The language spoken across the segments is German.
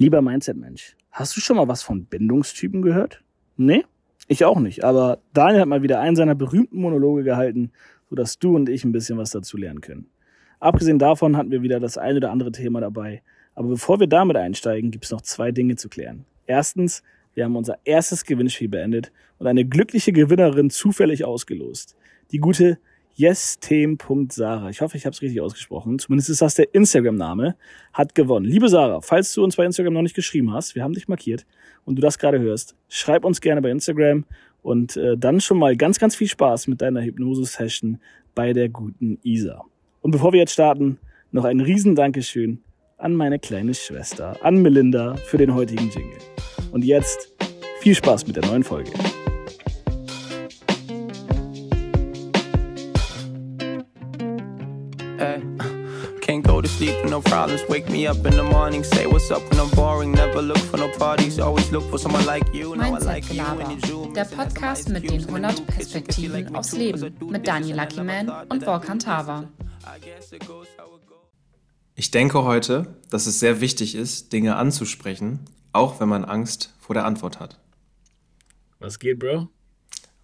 Lieber Mindset-Mensch, hast du schon mal was von Bindungstypen gehört? Nee? Ich auch nicht, aber Daniel hat mal wieder einen seiner berühmten Monologe gehalten, sodass du und ich ein bisschen was dazu lernen können. Abgesehen davon hatten wir wieder das eine oder andere Thema dabei. Aber bevor wir damit einsteigen, gibt es noch zwei Dinge zu klären. Erstens, wir haben unser erstes Gewinnspiel beendet und eine glückliche Gewinnerin zufällig ausgelost. Die gute yestem.sarah, ich hoffe, ich habe es richtig ausgesprochen, zumindest ist das der Instagram-Name, hat gewonnen. Liebe Sarah, falls du uns bei Instagram noch nicht geschrieben hast, wir haben dich markiert und du das gerade hörst, schreib uns gerne bei Instagram und äh, dann schon mal ganz, ganz viel Spaß mit deiner Hypnose-Session bei der guten Isa. Und bevor wir jetzt starten, noch ein riesen Dankeschön an meine kleine Schwester, an Melinda, für den heutigen Jingle. Und jetzt viel Spaß mit der neuen Folge. Sleep with no problems. Wake me up in the morning. Say what's up when I'm boring. Never look for no parties. Always look for someone like you. Now I like you when you zoom. Der Podcast mit den 100 Perspektiven aufs Leben mit Daniel Luckyman und Volkan Tava. Ich denke heute, dass es sehr wichtig ist, Dinge anzusprechen, auch wenn man Angst vor der Antwort hat. Was geht, Bro?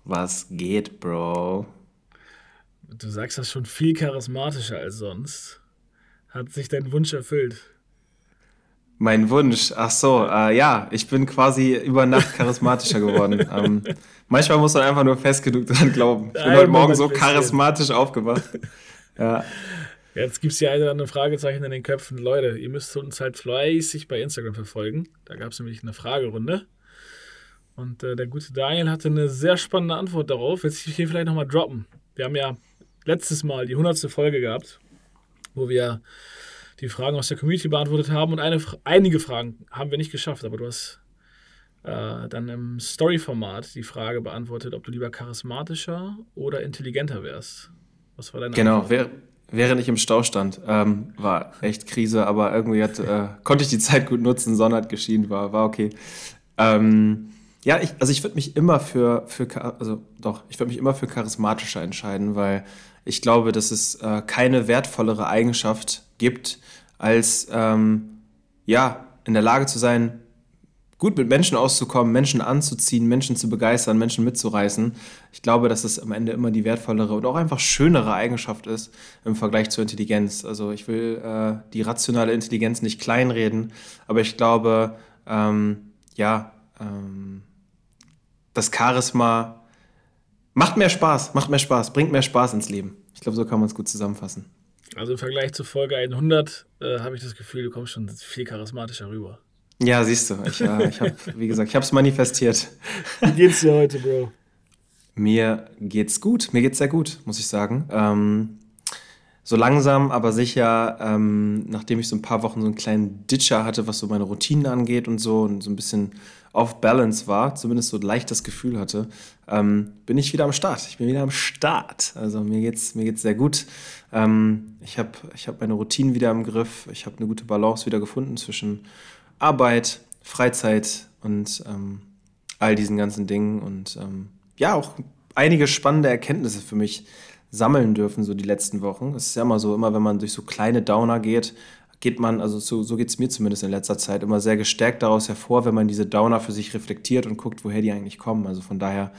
Was geht, Bro? Du sagst das schon viel charismatischer als sonst. Hat sich dein Wunsch erfüllt? Mein Wunsch, ach so, äh, ja, ich bin quasi über Nacht charismatischer geworden. ähm, manchmal muss man einfach nur fest genug dran glauben. Ich bin heute Morgen so charismatisch aufgewacht. Ja. Jetzt gibt es ja eine oder andere Fragezeichen in den Köpfen. Leute, ihr müsst uns halt fleißig bei Instagram verfolgen. Da gab es nämlich eine Fragerunde. Und äh, der gute Daniel hatte eine sehr spannende Antwort darauf. Jetzt will ich hier vielleicht nochmal droppen. Wir haben ja letztes Mal die 100. Folge gehabt, wo wir die Fragen aus der Community beantwortet haben. Und eine, einige Fragen haben wir nicht geschafft, aber du hast äh, dann im Story-Format die Frage beantwortet, ob du lieber charismatischer oder intelligenter wärst. Was war deine Genau, Antwort? während ich im Stau stand, ähm, war echt Krise, aber irgendwie hat, äh, konnte ich die Zeit gut nutzen, Sonne hat geschienen, war, war okay. Ähm, ja, ich, also ich würde mich immer für, für, also doch, ich würde mich immer für charismatischer entscheiden, weil ich glaube, dass es äh, keine wertvollere Eigenschaft gibt, als ähm, ja, in der Lage zu sein, gut mit Menschen auszukommen, Menschen anzuziehen, Menschen zu begeistern, Menschen mitzureißen. Ich glaube, dass es am Ende immer die wertvollere und auch einfach schönere Eigenschaft ist im Vergleich zur Intelligenz. Also ich will äh, die rationale Intelligenz nicht kleinreden, aber ich glaube, ähm, ja, ähm, das Charisma macht mehr Spaß, macht mehr Spaß, bringt mehr Spaß ins Leben. Ich glaube, so kann man es gut zusammenfassen. Also im Vergleich zu Folge 100 äh, habe ich das Gefühl, du kommst schon viel charismatischer rüber. Ja, siehst du. Ich, äh, ich habe, wie gesagt, ich habe es manifestiert. Wie geht's dir heute, Bro? Mir geht's gut. Mir geht's sehr gut, muss ich sagen. Ähm, so langsam, aber sicher, ähm, nachdem ich so ein paar Wochen so einen kleinen Ditcher hatte, was so meine Routinen angeht und so und so ein bisschen off balance war, zumindest so leicht das Gefühl hatte, ähm, bin ich wieder am Start. Ich bin wieder am Start. Also mir geht's mir geht's sehr gut. Ähm, ich habe ich hab meine Routinen wieder im Griff. Ich habe eine gute Balance wieder gefunden zwischen Arbeit, Freizeit und ähm, all diesen ganzen Dingen und ähm, ja, auch einige spannende Erkenntnisse für mich sammeln dürfen, so die letzten Wochen. Es ist ja immer so, immer wenn man durch so kleine Downer geht, geht man, also so, so geht es mir zumindest in letzter Zeit, immer sehr gestärkt daraus hervor, wenn man diese Downer für sich reflektiert und guckt, woher die eigentlich kommen. Also von daher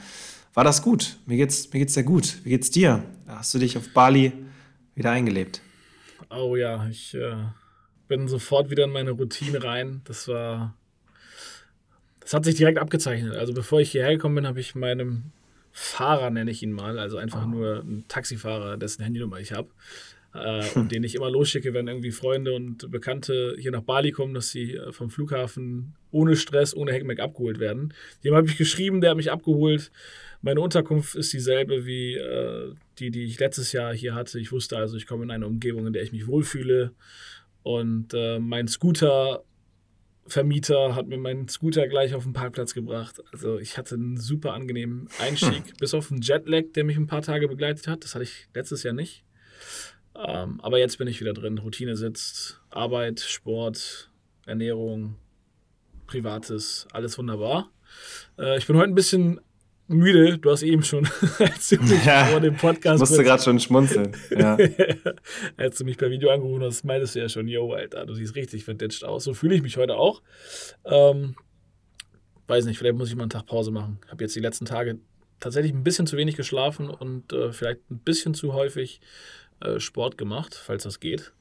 war das gut. Mir geht's, mir geht's sehr gut. Wie geht's dir? Hast du dich auf Bali wieder eingelebt? Oh ja, ich äh, bin sofort wieder in meine Routine rein. Das war. Das hat sich direkt abgezeichnet. Also bevor ich hierher gekommen bin, habe ich meinem Fahrer, nenne ich ihn mal, also einfach oh. nur ein Taxifahrer, dessen Handynummer ich habe, äh, und den ich immer losschicke, wenn irgendwie Freunde und Bekannte hier nach Bali kommen, dass sie äh, vom Flughafen ohne Stress, ohne Heckmeck abgeholt werden. Dem habe ich geschrieben, der hat mich abgeholt. Meine Unterkunft ist dieselbe wie äh, die, die ich letztes Jahr hier hatte. Ich wusste also, ich komme in eine Umgebung, in der ich mich wohlfühle. Und äh, mein Scooter-Vermieter hat mir meinen Scooter gleich auf den Parkplatz gebracht. Also ich hatte einen super angenehmen Einstieg, hm. bis auf den Jetlag, der mich ein paar Tage begleitet hat. Das hatte ich letztes Jahr nicht. Ähm, aber jetzt bin ich wieder drin. Routine sitzt, Arbeit, Sport, Ernährung, Privates, alles wunderbar. Äh, ich bin heute ein bisschen müde. Du hast eben schon, als du mich ja, vor dem Podcast. Ich musste gerade schon schmunzeln. Ja. als du mich per Video angerufen hast, meintest du ja schon, yo, Alter, du siehst richtig verditscht aus. So fühle ich mich heute auch. Ähm, weiß nicht, vielleicht muss ich mal einen Tag Pause machen. Ich habe jetzt die letzten Tage tatsächlich ein bisschen zu wenig geschlafen und äh, vielleicht ein bisschen zu häufig äh, Sport gemacht, falls das geht.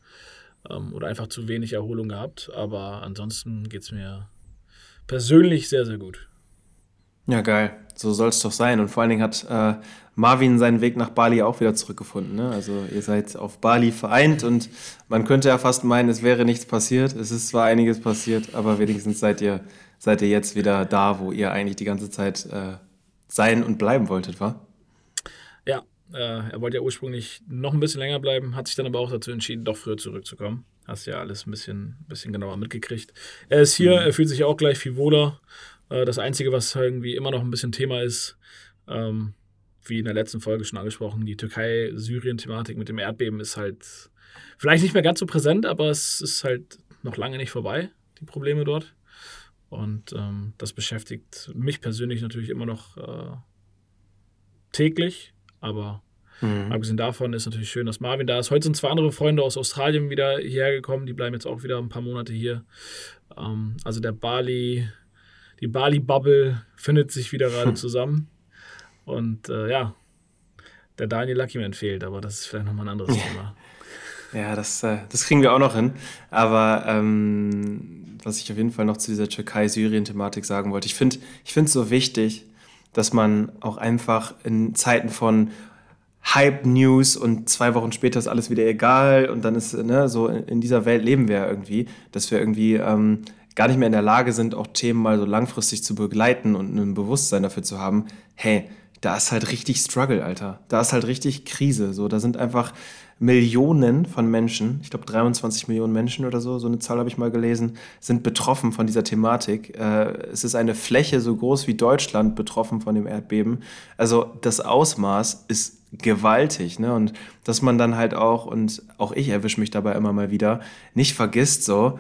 Ähm, oder einfach zu wenig Erholung gehabt. Aber ansonsten geht es mir persönlich sehr, sehr gut. Ja, geil. So soll es doch sein. Und vor allen Dingen hat äh, Marvin seinen Weg nach Bali auch wieder zurückgefunden. Ne? Also ihr seid auf Bali vereint und man könnte ja fast meinen, es wäre nichts passiert. Es ist zwar einiges passiert, aber wenigstens seid ihr, seid ihr jetzt wieder da, wo ihr eigentlich die ganze Zeit äh, sein und bleiben wolltet, wa? Äh, er wollte ja ursprünglich noch ein bisschen länger bleiben, hat sich dann aber auch dazu entschieden, doch früher zurückzukommen. Hast ja alles ein bisschen, bisschen genauer mitgekriegt. Er ist hier, mhm. er fühlt sich auch gleich viel wohler. Äh, das Einzige, was irgendwie immer noch ein bisschen Thema ist, ähm, wie in der letzten Folge schon angesprochen, die Türkei-Syrien-Thematik mit dem Erdbeben ist halt vielleicht nicht mehr ganz so präsent, aber es ist halt noch lange nicht vorbei, die Probleme dort. Und ähm, das beschäftigt mich persönlich natürlich immer noch äh, täglich. Aber mhm. abgesehen davon ist natürlich schön, dass Marvin da ist. Heute sind zwei andere Freunde aus Australien wieder hierher gekommen. Die bleiben jetzt auch wieder ein paar Monate hier. Ähm, also der Bali, die Bali-Bubble findet sich wieder gerade hm. zusammen. Und äh, ja, der Daniel Luckyman fehlt, aber das ist vielleicht nochmal ein anderes Thema. Ja, das, äh, das kriegen wir auch noch hin. Aber ähm, was ich auf jeden Fall noch zu dieser Türkei-Syrien-Thematik sagen wollte, ich finde es so wichtig, dass man auch einfach in Zeiten von Hype-News und zwei Wochen später ist alles wieder egal und dann ist, ne, so in, dieser Welt leben wir ja irgendwie, dass wir irgendwie ähm, gar nicht mehr in der Lage sind, auch Themen mal so langfristig zu begleiten und ein Bewusstsein dafür zu haben, hey, da ist halt richtig Struggle, Alter. Da ist halt richtig Krise. So, da sind einfach Millionen von Menschen, ich glaube 23 Millionen Menschen oder so, so eine Zahl habe ich mal gelesen, sind betroffen von dieser Thematik. Äh, es ist eine Fläche so groß wie Deutschland betroffen von dem Erdbeben. Also das Ausmaß ist gewaltig, ne? Und dass man dann halt auch, und auch ich erwische mich dabei immer mal wieder, nicht vergisst so,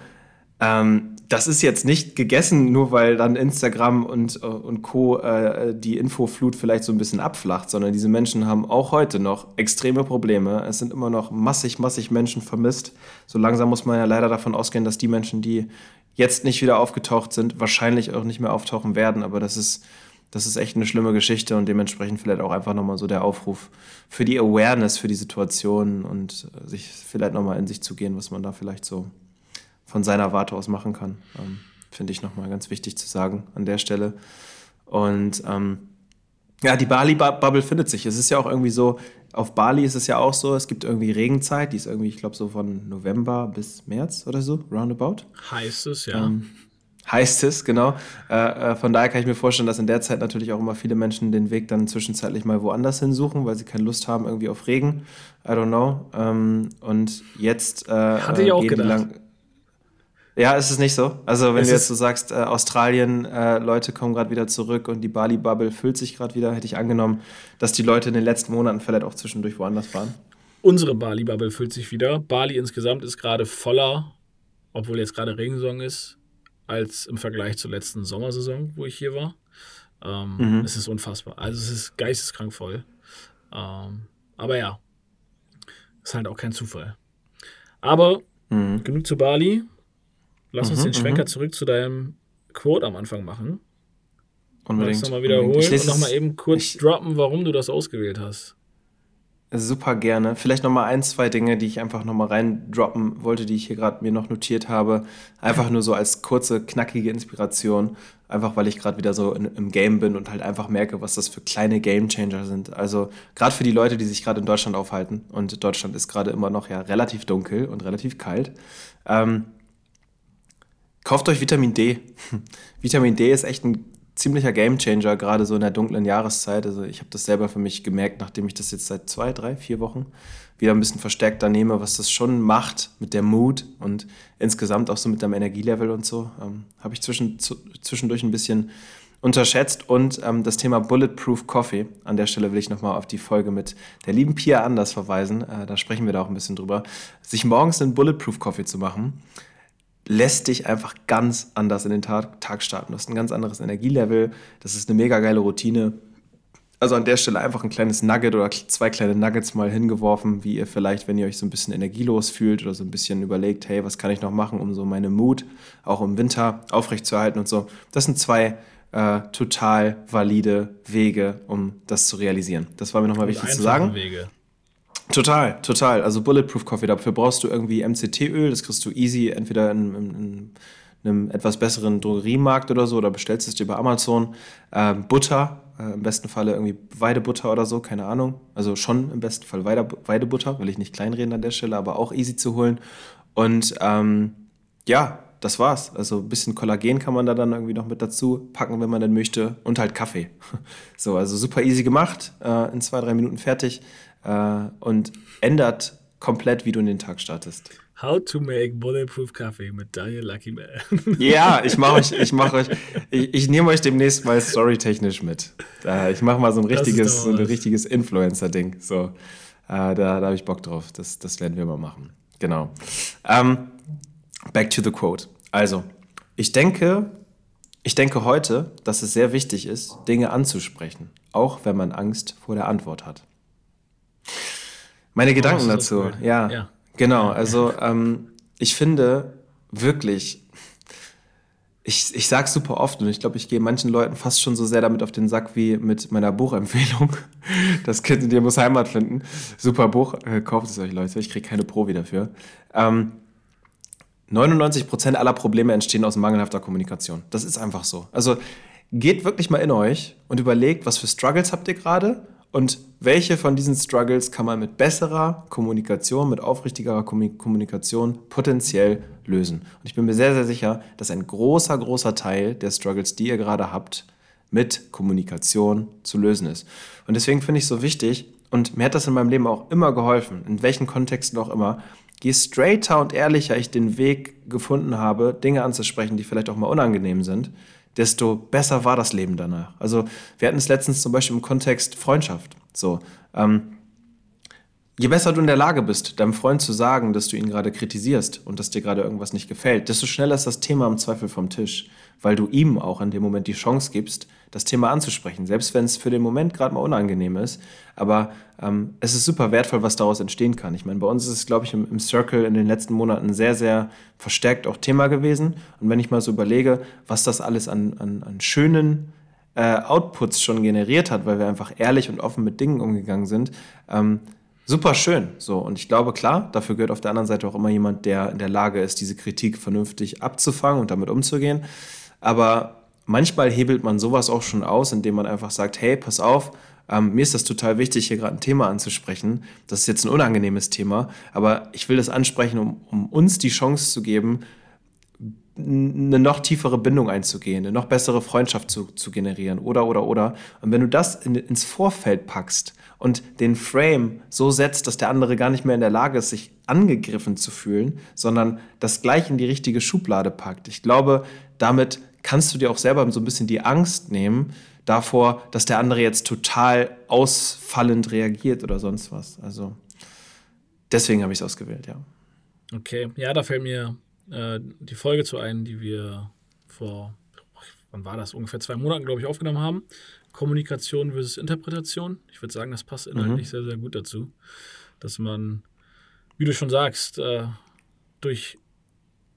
ähm, das ist jetzt nicht gegessen, nur weil dann Instagram und, äh, und Co. Äh, die Infoflut vielleicht so ein bisschen abflacht, sondern diese Menschen haben auch heute noch extreme Probleme. Es sind immer noch massig, massig Menschen vermisst. So langsam muss man ja leider davon ausgehen, dass die Menschen, die jetzt nicht wieder aufgetaucht sind, wahrscheinlich auch nicht mehr auftauchen werden. Aber das ist, das ist echt eine schlimme Geschichte und dementsprechend vielleicht auch einfach nochmal so der Aufruf für die Awareness für die Situation und äh, sich vielleicht nochmal in sich zu gehen, was man da vielleicht so von seiner Warte aus machen kann. Ähm, Finde ich nochmal ganz wichtig zu sagen an der Stelle. Und ähm, ja, die Bali-Bubble findet sich. Es ist ja auch irgendwie so, auf Bali ist es ja auch so, es gibt irgendwie Regenzeit, die ist irgendwie, ich glaube, so von November bis März oder so, roundabout. Heißt es, ja. Ähm, heißt es, genau. Äh, äh, von daher kann ich mir vorstellen, dass in der Zeit natürlich auch immer viele Menschen den Weg dann zwischenzeitlich mal woanders hinsuchen, weil sie keine Lust haben irgendwie auf Regen. I don't know. Ähm, und jetzt äh, Hatte ich auch gedacht. Ja, ist es nicht so. Also wenn es du jetzt so sagst, äh, Australien, äh, Leute kommen gerade wieder zurück und die Bali-Bubble füllt sich gerade wieder, hätte ich angenommen, dass die Leute in den letzten Monaten vielleicht auch zwischendurch woanders waren. Unsere Bali-Bubble füllt sich wieder. Bali insgesamt ist gerade voller, obwohl jetzt gerade Regensaison ist, als im Vergleich zur letzten Sommersaison, wo ich hier war. Ähm, mhm. Es ist unfassbar. Also es ist geisteskrank voll. Ähm, aber ja, ist halt auch kein Zufall. Aber mhm. genug zu Bali. Lass uns mhm, den Schwenker mhm. zurück zu deinem Quote am Anfang machen. Unbedingt. Nochmal wiederholen und nochmal eben kurz ich, droppen, warum du das ausgewählt hast. Super gerne. Vielleicht nochmal ein, zwei Dinge, die ich einfach nochmal reindroppen wollte, die ich hier gerade mir noch notiert habe. Einfach nur so als kurze, knackige Inspiration. Einfach weil ich gerade wieder so in, im Game bin und halt einfach merke, was das für kleine Game Changer sind. Also gerade für die Leute, die sich gerade in Deutschland aufhalten. Und Deutschland ist gerade immer noch ja relativ dunkel und relativ kalt. Ähm, Kauft euch Vitamin D. Vitamin D ist echt ein ziemlicher Gamechanger, gerade so in der dunklen Jahreszeit. Also ich habe das selber für mich gemerkt, nachdem ich das jetzt seit zwei, drei, vier Wochen wieder ein bisschen verstärkter nehme, was das schon macht mit der Mut und insgesamt auch so mit deinem Energielevel und so. Ähm, habe ich zwischen, zu, zwischendurch ein bisschen unterschätzt. Und ähm, das Thema Bulletproof Coffee. An der Stelle will ich nochmal auf die Folge mit der lieben Pia Anders verweisen. Äh, da sprechen wir da auch ein bisschen drüber. Sich morgens einen Bulletproof Coffee zu machen, lässt dich einfach ganz anders in den Tag, Tag starten. Du hast ein ganz anderes Energielevel. Das ist eine mega geile Routine. Also an der Stelle einfach ein kleines Nugget oder zwei kleine Nuggets mal hingeworfen, wie ihr vielleicht, wenn ihr euch so ein bisschen energielos fühlt oder so ein bisschen überlegt, hey, was kann ich noch machen, um so meine Mut auch im Winter aufrechtzuerhalten und so. Das sind zwei äh, total valide Wege, um das zu realisieren. Das war mir nochmal wichtig zu sagen. Wege. Total, total. Also Bulletproof Coffee, dafür brauchst du irgendwie MCT-Öl, das kriegst du easy, entweder in, in, in einem etwas besseren Drogeriemarkt oder so oder bestellst es dir bei Amazon. Ähm, Butter, äh, im besten Falle irgendwie Weidebutter oder so, keine Ahnung. Also schon im besten Fall Weide, Weidebutter, will ich nicht kleinreden an der Stelle, aber auch easy zu holen. Und ähm, ja, das war's. Also ein bisschen Kollagen kann man da dann irgendwie noch mit dazu packen, wenn man denn möchte. Und halt Kaffee. So, also super easy gemacht, äh, in zwei, drei Minuten fertig äh, und ändert komplett, wie du in den Tag startest. How to make bulletproof coffee mit Daniel Lucky Man. Ja, ich mache euch, ich mache euch, ich, ich nehme euch demnächst mal storytechnisch mit. Äh, ich mache mal so ein richtiges, so ein richtiges Influencer-Ding. So, äh, da, da habe ich Bock drauf. Das, das werden wir mal machen. Genau. Ähm, back to the quote. Also, ich denke, ich denke heute, dass es sehr wichtig ist, Dinge anzusprechen, auch wenn man Angst vor der Antwort hat. Meine oh, Gedanken dazu, ja. ja. Genau, also ähm, ich finde wirklich, ich, ich sage super oft und ich glaube, ich gehe manchen Leuten fast schon so sehr damit auf den Sack wie mit meiner Buchempfehlung. Das Kind in dir muss Heimat finden. Super Buch, äh, kauft es euch Leute, ich kriege keine Provi dafür. Ähm, 99% aller Probleme entstehen aus mangelhafter Kommunikation. Das ist einfach so. Also geht wirklich mal in euch und überlegt, was für Struggles habt ihr gerade und welche von diesen Struggles kann man mit besserer Kommunikation, mit aufrichtigerer Kommunikation potenziell lösen? Und ich bin mir sehr, sehr sicher, dass ein großer, großer Teil der Struggles, die ihr gerade habt, mit Kommunikation zu lösen ist. Und deswegen finde ich es so wichtig, und mir hat das in meinem Leben auch immer geholfen, in welchen Kontexten auch immer, je straighter und ehrlicher ich den Weg gefunden habe, Dinge anzusprechen, die vielleicht auch mal unangenehm sind, desto besser war das Leben danach. Also wir hatten es letztens zum Beispiel im Kontext Freundschaft. So, ähm, je besser du in der Lage bist, deinem Freund zu sagen, dass du ihn gerade kritisierst und dass dir gerade irgendwas nicht gefällt, desto schneller ist das Thema im Zweifel vom Tisch, weil du ihm auch in dem Moment die Chance gibst, das Thema anzusprechen, selbst wenn es für den Moment gerade mal unangenehm ist. Aber ähm, es ist super wertvoll, was daraus entstehen kann. Ich meine, bei uns ist es, glaube ich, im, im, Circle in den letzten Monaten sehr, sehr verstärkt auch Thema gewesen. Und wenn ich mal so überlege, was das alles an, an, an schönen äh, Outputs schon generiert hat, weil wir einfach ehrlich und offen mit Dingen umgegangen sind, ähm, super schön. So, und ich glaube, klar, dafür gehört auf der anderen Seite auch immer jemand, der in der Lage ist, diese Kritik vernünftig abzufangen und damit umzugehen. Aber manchmal hebelt man sowas auch schon aus, indem man einfach sagt, hey, pass auf, ähm, mir ist das total wichtig, hier gerade ein Thema anzusprechen. Das ist jetzt ein unangenehmes Thema, aber ich will das ansprechen, um, um uns die Chance zu geben, eine noch tiefere Bindung einzugehen, eine noch bessere Freundschaft zu, zu generieren oder, oder, oder. Und wenn du das in, ins Vorfeld packst und den Frame so setzt, dass der andere gar nicht mehr in der Lage ist, sich angegriffen zu fühlen, sondern das gleich in die richtige Schublade packt. Ich glaube, damit kannst du dir auch selber so ein bisschen die Angst nehmen davor, dass der andere jetzt total ausfallend reagiert oder sonst was. Also deswegen habe ich es ausgewählt, ja. Okay, ja, da fällt mir äh, die Folge zu ein, die wir vor, wann war das, ungefähr zwei Monaten, glaube ich, aufgenommen haben. Kommunikation versus Interpretation. Ich würde sagen, das passt inhaltlich mhm. sehr, sehr gut dazu, dass man, wie du schon sagst, äh, durch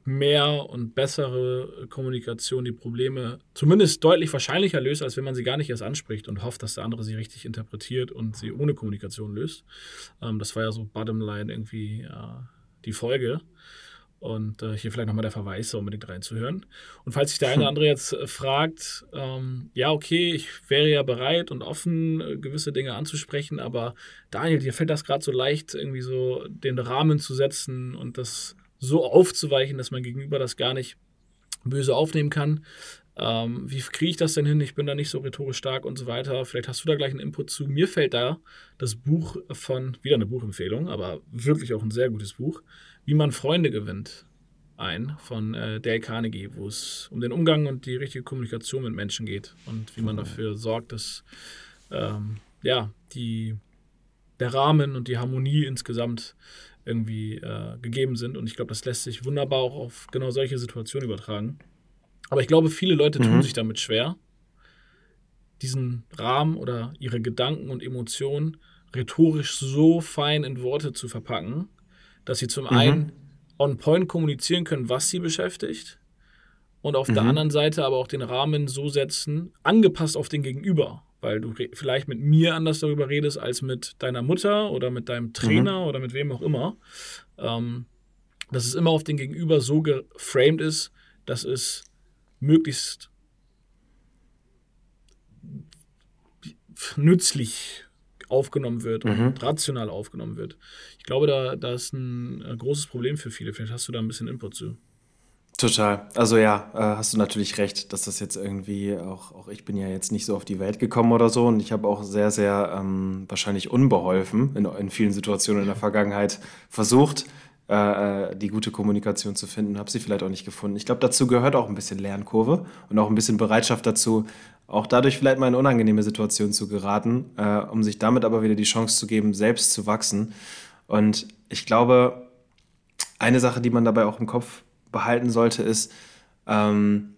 mehr und bessere Kommunikation die Probleme zumindest deutlich wahrscheinlicher löst, als wenn man sie gar nicht erst anspricht und hofft, dass der andere sie richtig interpretiert und sie ohne Kommunikation löst. Ähm, das war ja so Bottomline irgendwie äh, die Folge. Und äh, hier vielleicht nochmal der Verweis, so unbedingt reinzuhören. Und falls sich der eine oder andere jetzt äh, fragt, ähm, ja, okay, ich wäre ja bereit und offen, äh, gewisse Dinge anzusprechen, aber Daniel, dir fällt das gerade so leicht, irgendwie so den Rahmen zu setzen und das so aufzuweichen, dass man gegenüber das gar nicht böse aufnehmen kann. Ähm, wie kriege ich das denn hin? Ich bin da nicht so rhetorisch stark und so weiter. Vielleicht hast du da gleich einen Input zu. Mir fällt da das Buch von, wieder eine Buchempfehlung, aber wirklich auch ein sehr gutes Buch, Wie man Freunde gewinnt, ein von äh, Dale Carnegie, wo es um den Umgang und die richtige Kommunikation mit Menschen geht und wie man dafür sorgt, dass ähm, ja, die, der Rahmen und die Harmonie insgesamt irgendwie äh, gegeben sind. Und ich glaube, das lässt sich wunderbar auch auf genau solche Situationen übertragen. Aber ich glaube, viele Leute mhm. tun sich damit schwer, diesen Rahmen oder ihre Gedanken und Emotionen rhetorisch so fein in Worte zu verpacken, dass sie zum mhm. einen on point kommunizieren können, was sie beschäftigt, und auf mhm. der anderen Seite aber auch den Rahmen so setzen, angepasst auf den Gegenüber, weil du vielleicht mit mir anders darüber redest als mit deiner Mutter oder mit deinem Trainer mhm. oder mit wem auch immer. Ähm, dass es immer auf den Gegenüber so geframed ist, dass es möglichst nützlich aufgenommen wird mhm. und rational aufgenommen wird. Ich glaube, da, da ist ein, ein großes Problem für viele. Vielleicht hast du da ein bisschen Input zu. Total. Also ja, äh, hast du natürlich recht, dass das jetzt irgendwie auch, auch ich bin ja jetzt nicht so auf die Welt gekommen oder so und ich habe auch sehr, sehr ähm, wahrscheinlich unbeholfen in, in vielen Situationen in der Vergangenheit versucht, äh, äh, die gute Kommunikation zu finden, habe sie vielleicht auch nicht gefunden. Ich glaube, dazu gehört auch ein bisschen Lernkurve und auch ein bisschen Bereitschaft dazu, auch dadurch vielleicht mal in unangenehme Situationen zu geraten, äh, um sich damit aber wieder die Chance zu geben, selbst zu wachsen. Und ich glaube, eine Sache, die man dabei auch im Kopf behalten sollte, ist, ähm,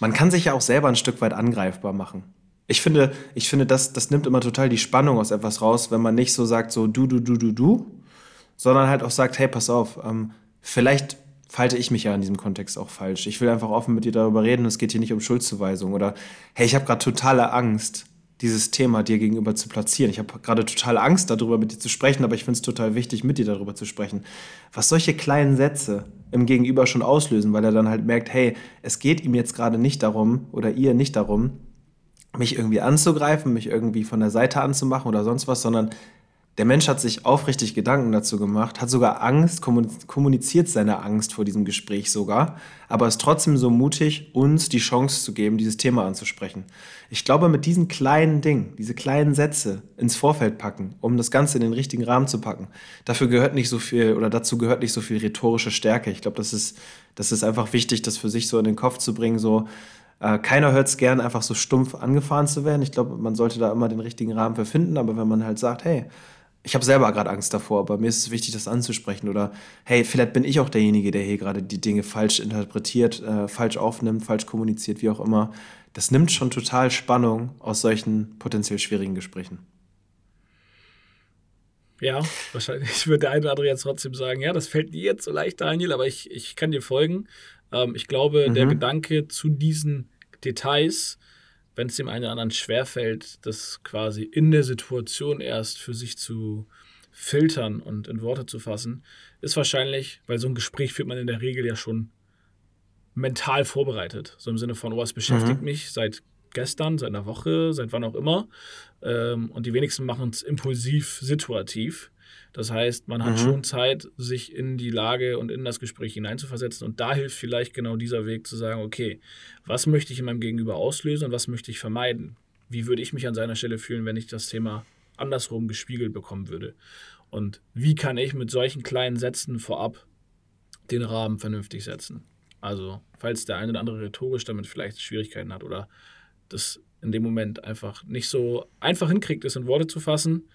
man kann sich ja auch selber ein Stück weit angreifbar machen. Ich finde, ich finde das, das nimmt immer total die Spannung aus etwas raus, wenn man nicht so sagt, so du, du, du, du, du, sondern halt auch sagt, hey, pass auf, ähm, vielleicht falte ich mich ja in diesem Kontext auch falsch. Ich will einfach offen mit dir darüber reden, es geht hier nicht um Schuldzuweisung oder hey, ich habe gerade totale Angst, dieses Thema dir gegenüber zu platzieren. Ich habe gerade totale Angst darüber mit dir zu sprechen, aber ich finde es total wichtig, mit dir darüber zu sprechen. Was solche kleinen Sätze im Gegenüber schon auslösen, weil er dann halt merkt, hey, es geht ihm jetzt gerade nicht darum oder ihr nicht darum, mich irgendwie anzugreifen, mich irgendwie von der Seite anzumachen oder sonst was, sondern der Mensch hat sich aufrichtig Gedanken dazu gemacht, hat sogar Angst, kommuniziert seine Angst vor diesem Gespräch sogar, aber ist trotzdem so mutig, uns die Chance zu geben, dieses Thema anzusprechen. Ich glaube, mit diesen kleinen Dingen, diese kleinen Sätze ins Vorfeld packen, um das Ganze in den richtigen Rahmen zu packen, dafür gehört nicht so viel oder dazu gehört nicht so viel rhetorische Stärke. Ich glaube, das ist, das ist einfach wichtig, das für sich so in den Kopf zu bringen, so, äh, keiner hört es gern, einfach so stumpf angefahren zu werden. Ich glaube, man sollte da immer den richtigen Rahmen für finden, aber wenn man halt sagt, hey, ich habe selber gerade Angst davor, aber mir ist es wichtig, das anzusprechen. Oder hey, vielleicht bin ich auch derjenige, der hier gerade die Dinge falsch interpretiert, äh, falsch aufnimmt, falsch kommuniziert, wie auch immer. Das nimmt schon total Spannung aus solchen potenziell schwierigen Gesprächen. Ja, wahrscheinlich würde der eine oder andere jetzt trotzdem sagen, ja, das fällt dir jetzt so leicht, Daniel, aber ich, ich kann dir folgen. Ähm, ich glaube, mhm. der Gedanke zu diesen Details wenn es dem einen oder anderen schwerfällt, das quasi in der Situation erst für sich zu filtern und in Worte zu fassen, ist wahrscheinlich, weil so ein Gespräch führt man in der Regel ja schon mental vorbereitet. So im Sinne von, oh, es beschäftigt mhm. mich seit gestern, seit einer Woche, seit wann auch immer. Ähm, und die wenigsten machen es impulsiv situativ. Das heißt, man hat mhm. schon Zeit, sich in die Lage und in das Gespräch hineinzuversetzen. Und da hilft vielleicht genau dieser Weg zu sagen, okay, was möchte ich in meinem Gegenüber auslösen und was möchte ich vermeiden? Wie würde ich mich an seiner Stelle fühlen, wenn ich das Thema andersrum gespiegelt bekommen würde? Und wie kann ich mit solchen kleinen Sätzen vorab den Rahmen vernünftig setzen? Also, falls der eine oder andere rhetorisch damit vielleicht Schwierigkeiten hat oder das in dem Moment einfach nicht so einfach hinkriegt, es in Worte zu fassen,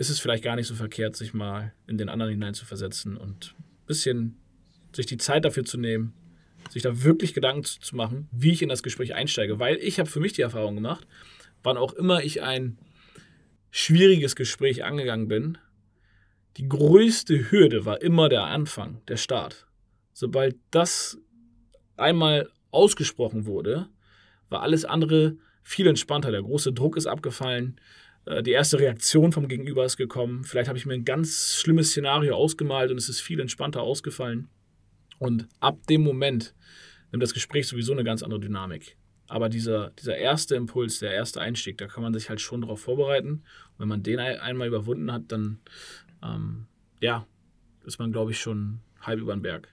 ist es vielleicht gar nicht so verkehrt, sich mal in den anderen hineinzuversetzen und ein bisschen sich die Zeit dafür zu nehmen, sich da wirklich Gedanken zu machen, wie ich in das Gespräch einsteige. Weil ich habe für mich die Erfahrung gemacht, wann auch immer ich ein schwieriges Gespräch angegangen bin, die größte Hürde war immer der Anfang, der Start. Sobald das einmal ausgesprochen wurde, war alles andere viel entspannter. Der große Druck ist abgefallen. Äh, die erste Reaktion vom Gegenüber ist gekommen. Vielleicht habe ich mir ein ganz schlimmes Szenario ausgemalt und es ist viel entspannter ausgefallen. Und ab dem Moment nimmt das Gespräch sowieso eine ganz andere Dynamik. Aber dieser, dieser erste Impuls, der erste Einstieg, da kann man sich halt schon darauf vorbereiten. Und wenn man den einmal überwunden hat, dann ähm, ja, ist man, glaube ich, schon halb über den Berg.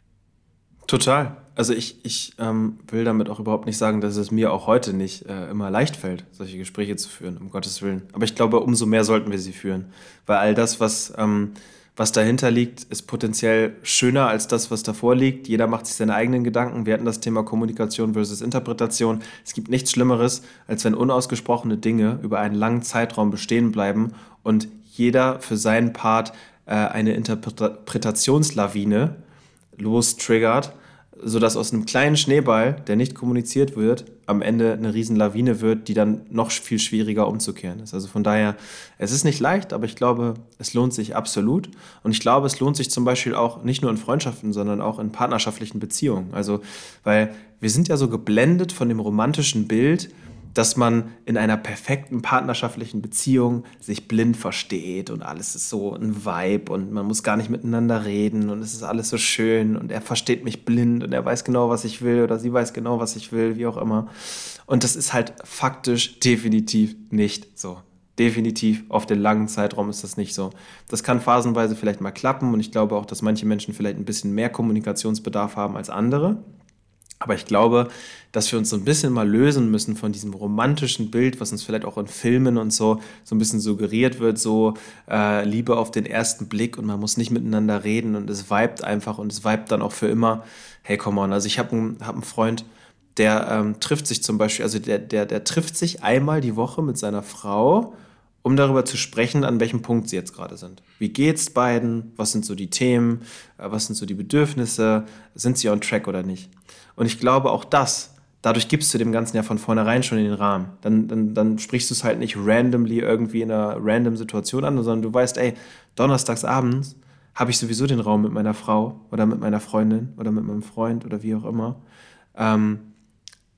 Total. Also ich, ich ähm, will damit auch überhaupt nicht sagen, dass es mir auch heute nicht äh, immer leicht fällt, solche Gespräche zu führen, um Gottes Willen. Aber ich glaube, umso mehr sollten wir sie führen. Weil all das, was, ähm, was dahinter liegt, ist potenziell schöner als das, was davor liegt. Jeder macht sich seine eigenen Gedanken. Wir hatten das Thema Kommunikation versus Interpretation. Es gibt nichts Schlimmeres, als wenn unausgesprochene Dinge über einen langen Zeitraum bestehen bleiben und jeder für seinen Part äh, eine Interpretationslawine lostriggert, sodass aus einem kleinen Schneeball, der nicht kommuniziert wird, am Ende eine Riesenlawine wird, die dann noch viel schwieriger umzukehren ist. Also von daher, es ist nicht leicht, aber ich glaube, es lohnt sich absolut. Und ich glaube, es lohnt sich zum Beispiel auch nicht nur in Freundschaften, sondern auch in partnerschaftlichen Beziehungen. Also, weil wir sind ja so geblendet von dem romantischen Bild, dass man in einer perfekten partnerschaftlichen Beziehung sich blind versteht und alles ist so ein Vibe und man muss gar nicht miteinander reden und es ist alles so schön und er versteht mich blind und er weiß genau, was ich will oder sie weiß genau, was ich will, wie auch immer. Und das ist halt faktisch definitiv nicht so. Definitiv auf den langen Zeitraum ist das nicht so. Das kann phasenweise vielleicht mal klappen und ich glaube auch, dass manche Menschen vielleicht ein bisschen mehr Kommunikationsbedarf haben als andere. Aber ich glaube, dass wir uns so ein bisschen mal lösen müssen von diesem romantischen Bild, was uns vielleicht auch in Filmen und so so ein bisschen suggeriert wird, so äh, Liebe auf den ersten Blick und man muss nicht miteinander reden und es vibet einfach und es vibet dann auch für immer. Hey, come on. Also ich habe einen, hab Freund, der ähm, trifft sich zum Beispiel, also der, der, der trifft sich einmal die Woche mit seiner Frau um darüber zu sprechen, an welchem Punkt sie jetzt gerade sind. Wie geht's beiden? Was sind so die Themen? Äh, was sind so die Bedürfnisse? Sind sie on track oder nicht? Und ich glaube, auch das, dadurch gibst du dem Ganzen ja von vornherein schon den Rahmen. Dann, dann, dann sprichst du es halt nicht randomly irgendwie in einer random Situation an, sondern du weißt, ey, donnerstags abends habe ich sowieso den Raum mit meiner Frau oder mit meiner Freundin oder mit meinem Freund oder wie auch immer. Ähm,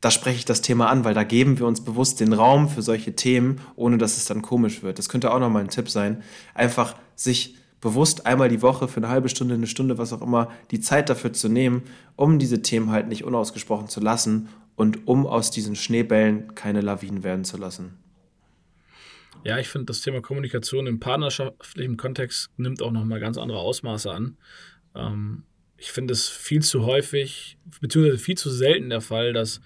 da spreche ich das Thema an, weil da geben wir uns bewusst den Raum für solche Themen, ohne dass es dann komisch wird. Das könnte auch nochmal ein Tipp sein. Einfach sich bewusst einmal die Woche für eine halbe Stunde, eine Stunde, was auch immer, die Zeit dafür zu nehmen, um diese Themen halt nicht unausgesprochen zu lassen und um aus diesen Schneebällen keine Lawinen werden zu lassen. Ja, ich finde, das Thema Kommunikation im partnerschaftlichen Kontext nimmt auch nochmal ganz andere Ausmaße an. Ähm, ich finde es viel zu häufig, beziehungsweise viel zu selten der Fall, dass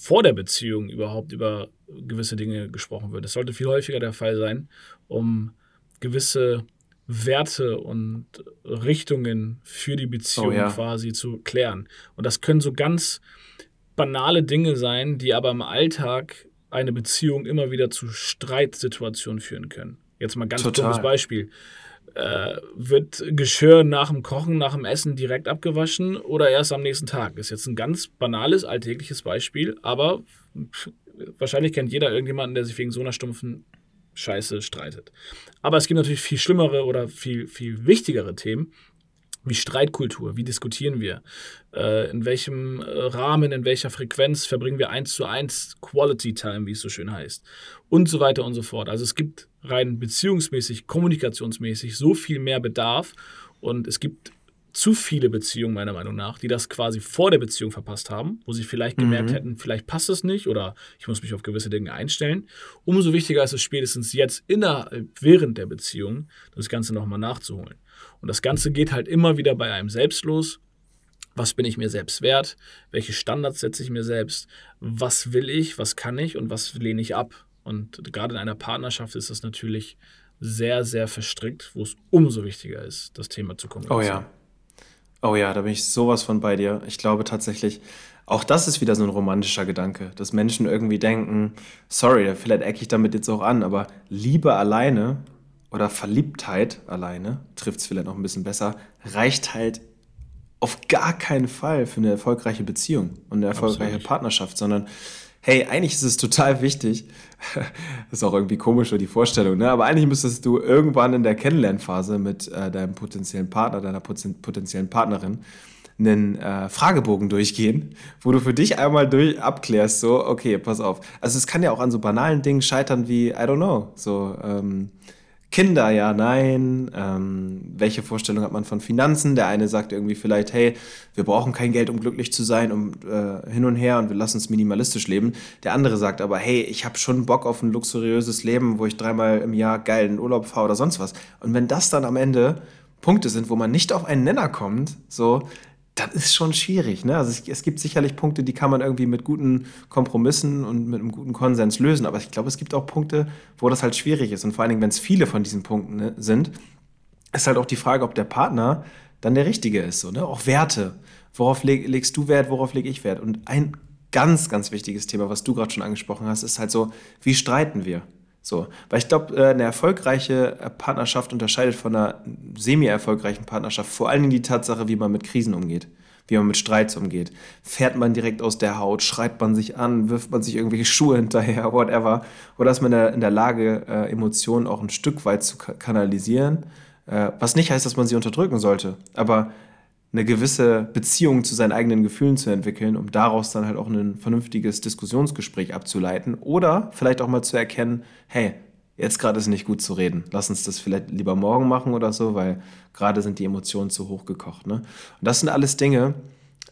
vor der Beziehung überhaupt über gewisse Dinge gesprochen wird. Das sollte viel häufiger der Fall sein, um gewisse Werte und Richtungen für die Beziehung oh, ja. quasi zu klären. Und das können so ganz banale Dinge sein, die aber im Alltag eine Beziehung immer wieder zu Streitsituationen führen können. Jetzt mal ganz Total. dummes Beispiel. Äh, wird Geschirr nach dem Kochen, nach dem Essen direkt abgewaschen oder erst am nächsten Tag? Ist jetzt ein ganz banales, alltägliches Beispiel, aber wahrscheinlich kennt jeder irgendjemanden, der sich wegen so einer stumpfen Scheiße streitet. Aber es gibt natürlich viel schlimmere oder viel, viel wichtigere Themen, wie Streitkultur, wie diskutieren wir, äh, in welchem äh, Rahmen, in welcher Frequenz verbringen wir eins zu eins Quality Time, wie es so schön heißt, und so weiter und so fort. Also es gibt rein beziehungsmäßig, kommunikationsmäßig so viel mehr Bedarf und es gibt zu viele Beziehungen, meiner Meinung nach, die das quasi vor der Beziehung verpasst haben, wo sie vielleicht gemerkt mhm. hätten, vielleicht passt es nicht oder ich muss mich auf gewisse Dinge einstellen. Umso wichtiger ist es spätestens jetzt innerhalb, während der Beziehung, das Ganze nochmal nachzuholen. Und das Ganze geht halt immer wieder bei einem selbst los. Was bin ich mir selbst wert? Welche Standards setze ich mir selbst? Was will ich? Was kann ich? Und was lehne ich ab? Und gerade in einer Partnerschaft ist das natürlich sehr, sehr verstrickt, wo es umso wichtiger ist, das Thema zu kommunizieren. Oh ja. Oh ja, da bin ich sowas von bei dir. Ich glaube tatsächlich, auch das ist wieder so ein romantischer Gedanke, dass Menschen irgendwie denken, sorry, vielleicht ecke ich damit jetzt auch an, aber Liebe alleine oder Verliebtheit alleine, trifft es vielleicht noch ein bisschen besser, reicht halt auf gar keinen Fall für eine erfolgreiche Beziehung und eine erfolgreiche Partnerschaft, sondern hey, eigentlich ist es total wichtig, das ist auch irgendwie komisch, die Vorstellung, ne? aber eigentlich müsstest du irgendwann in der Kennenlernphase mit äh, deinem potenziellen Partner, deiner potenziellen Partnerin einen äh, Fragebogen durchgehen, wo du für dich einmal durch abklärst, so, okay, pass auf. Also es kann ja auch an so banalen Dingen scheitern wie, I don't know, so, ähm, Kinder, ja, nein. Ähm, welche Vorstellung hat man von Finanzen? Der eine sagt irgendwie vielleicht, hey, wir brauchen kein Geld, um glücklich zu sein, um äh, hin und her und wir lassen uns minimalistisch leben. Der andere sagt aber, hey, ich habe schon Bock auf ein luxuriöses Leben, wo ich dreimal im Jahr geil in Urlaub fahre oder sonst was. Und wenn das dann am Ende Punkte sind, wo man nicht auf einen Nenner kommt, so, das ist schon schwierig. Ne? Also es, es, gibt sicherlich Punkte, die kann man irgendwie mit guten Kompromissen und mit einem guten Konsens lösen. Aber ich glaube, es gibt auch Punkte, wo das halt schwierig ist. Und vor allen Dingen, wenn es viele von diesen Punkten ne, sind, ist halt auch die Frage, ob der Partner dann der Richtige ist. So, ne? Auch Werte. Worauf leg, legst du Wert, worauf lege ich Wert? Und ein ganz, ganz wichtiges Thema, was du gerade schon angesprochen hast, ist halt so, wie streiten wir? So, weil ich glaube, äh, eine erfolgreiche äh, Partnerschaft unterscheidet von einer semi-erfolgreichen Partnerschaft vor allen Dingen die Tatsache, wie man mit Krisen umgeht. wie man mit Streits umgeht. Fährt man direkt aus der Haut, schreit man sich an, wirft man sich irgendwelche Schuhe hinterher, whatever. Oder ist man in der Lage, äh, Emotionen auch ein Stück weit zu kanalisieren. Was nicht heißt, dass man sie unterdrücken sollte. Aber eine gewisse Beziehung zu seinen eigenen Gefühlen zu entwickeln, um daraus dann halt auch ein vernünftiges Diskussionsgespräch abzuleiten oder vielleicht auch mal zu erkennen, hey, jetzt gerade ist nicht gut zu reden. Lass uns das vielleicht lieber morgen machen oder so, weil gerade sind die Emotionen zu hoch gekocht. Ne? Und das sind alles Dinge,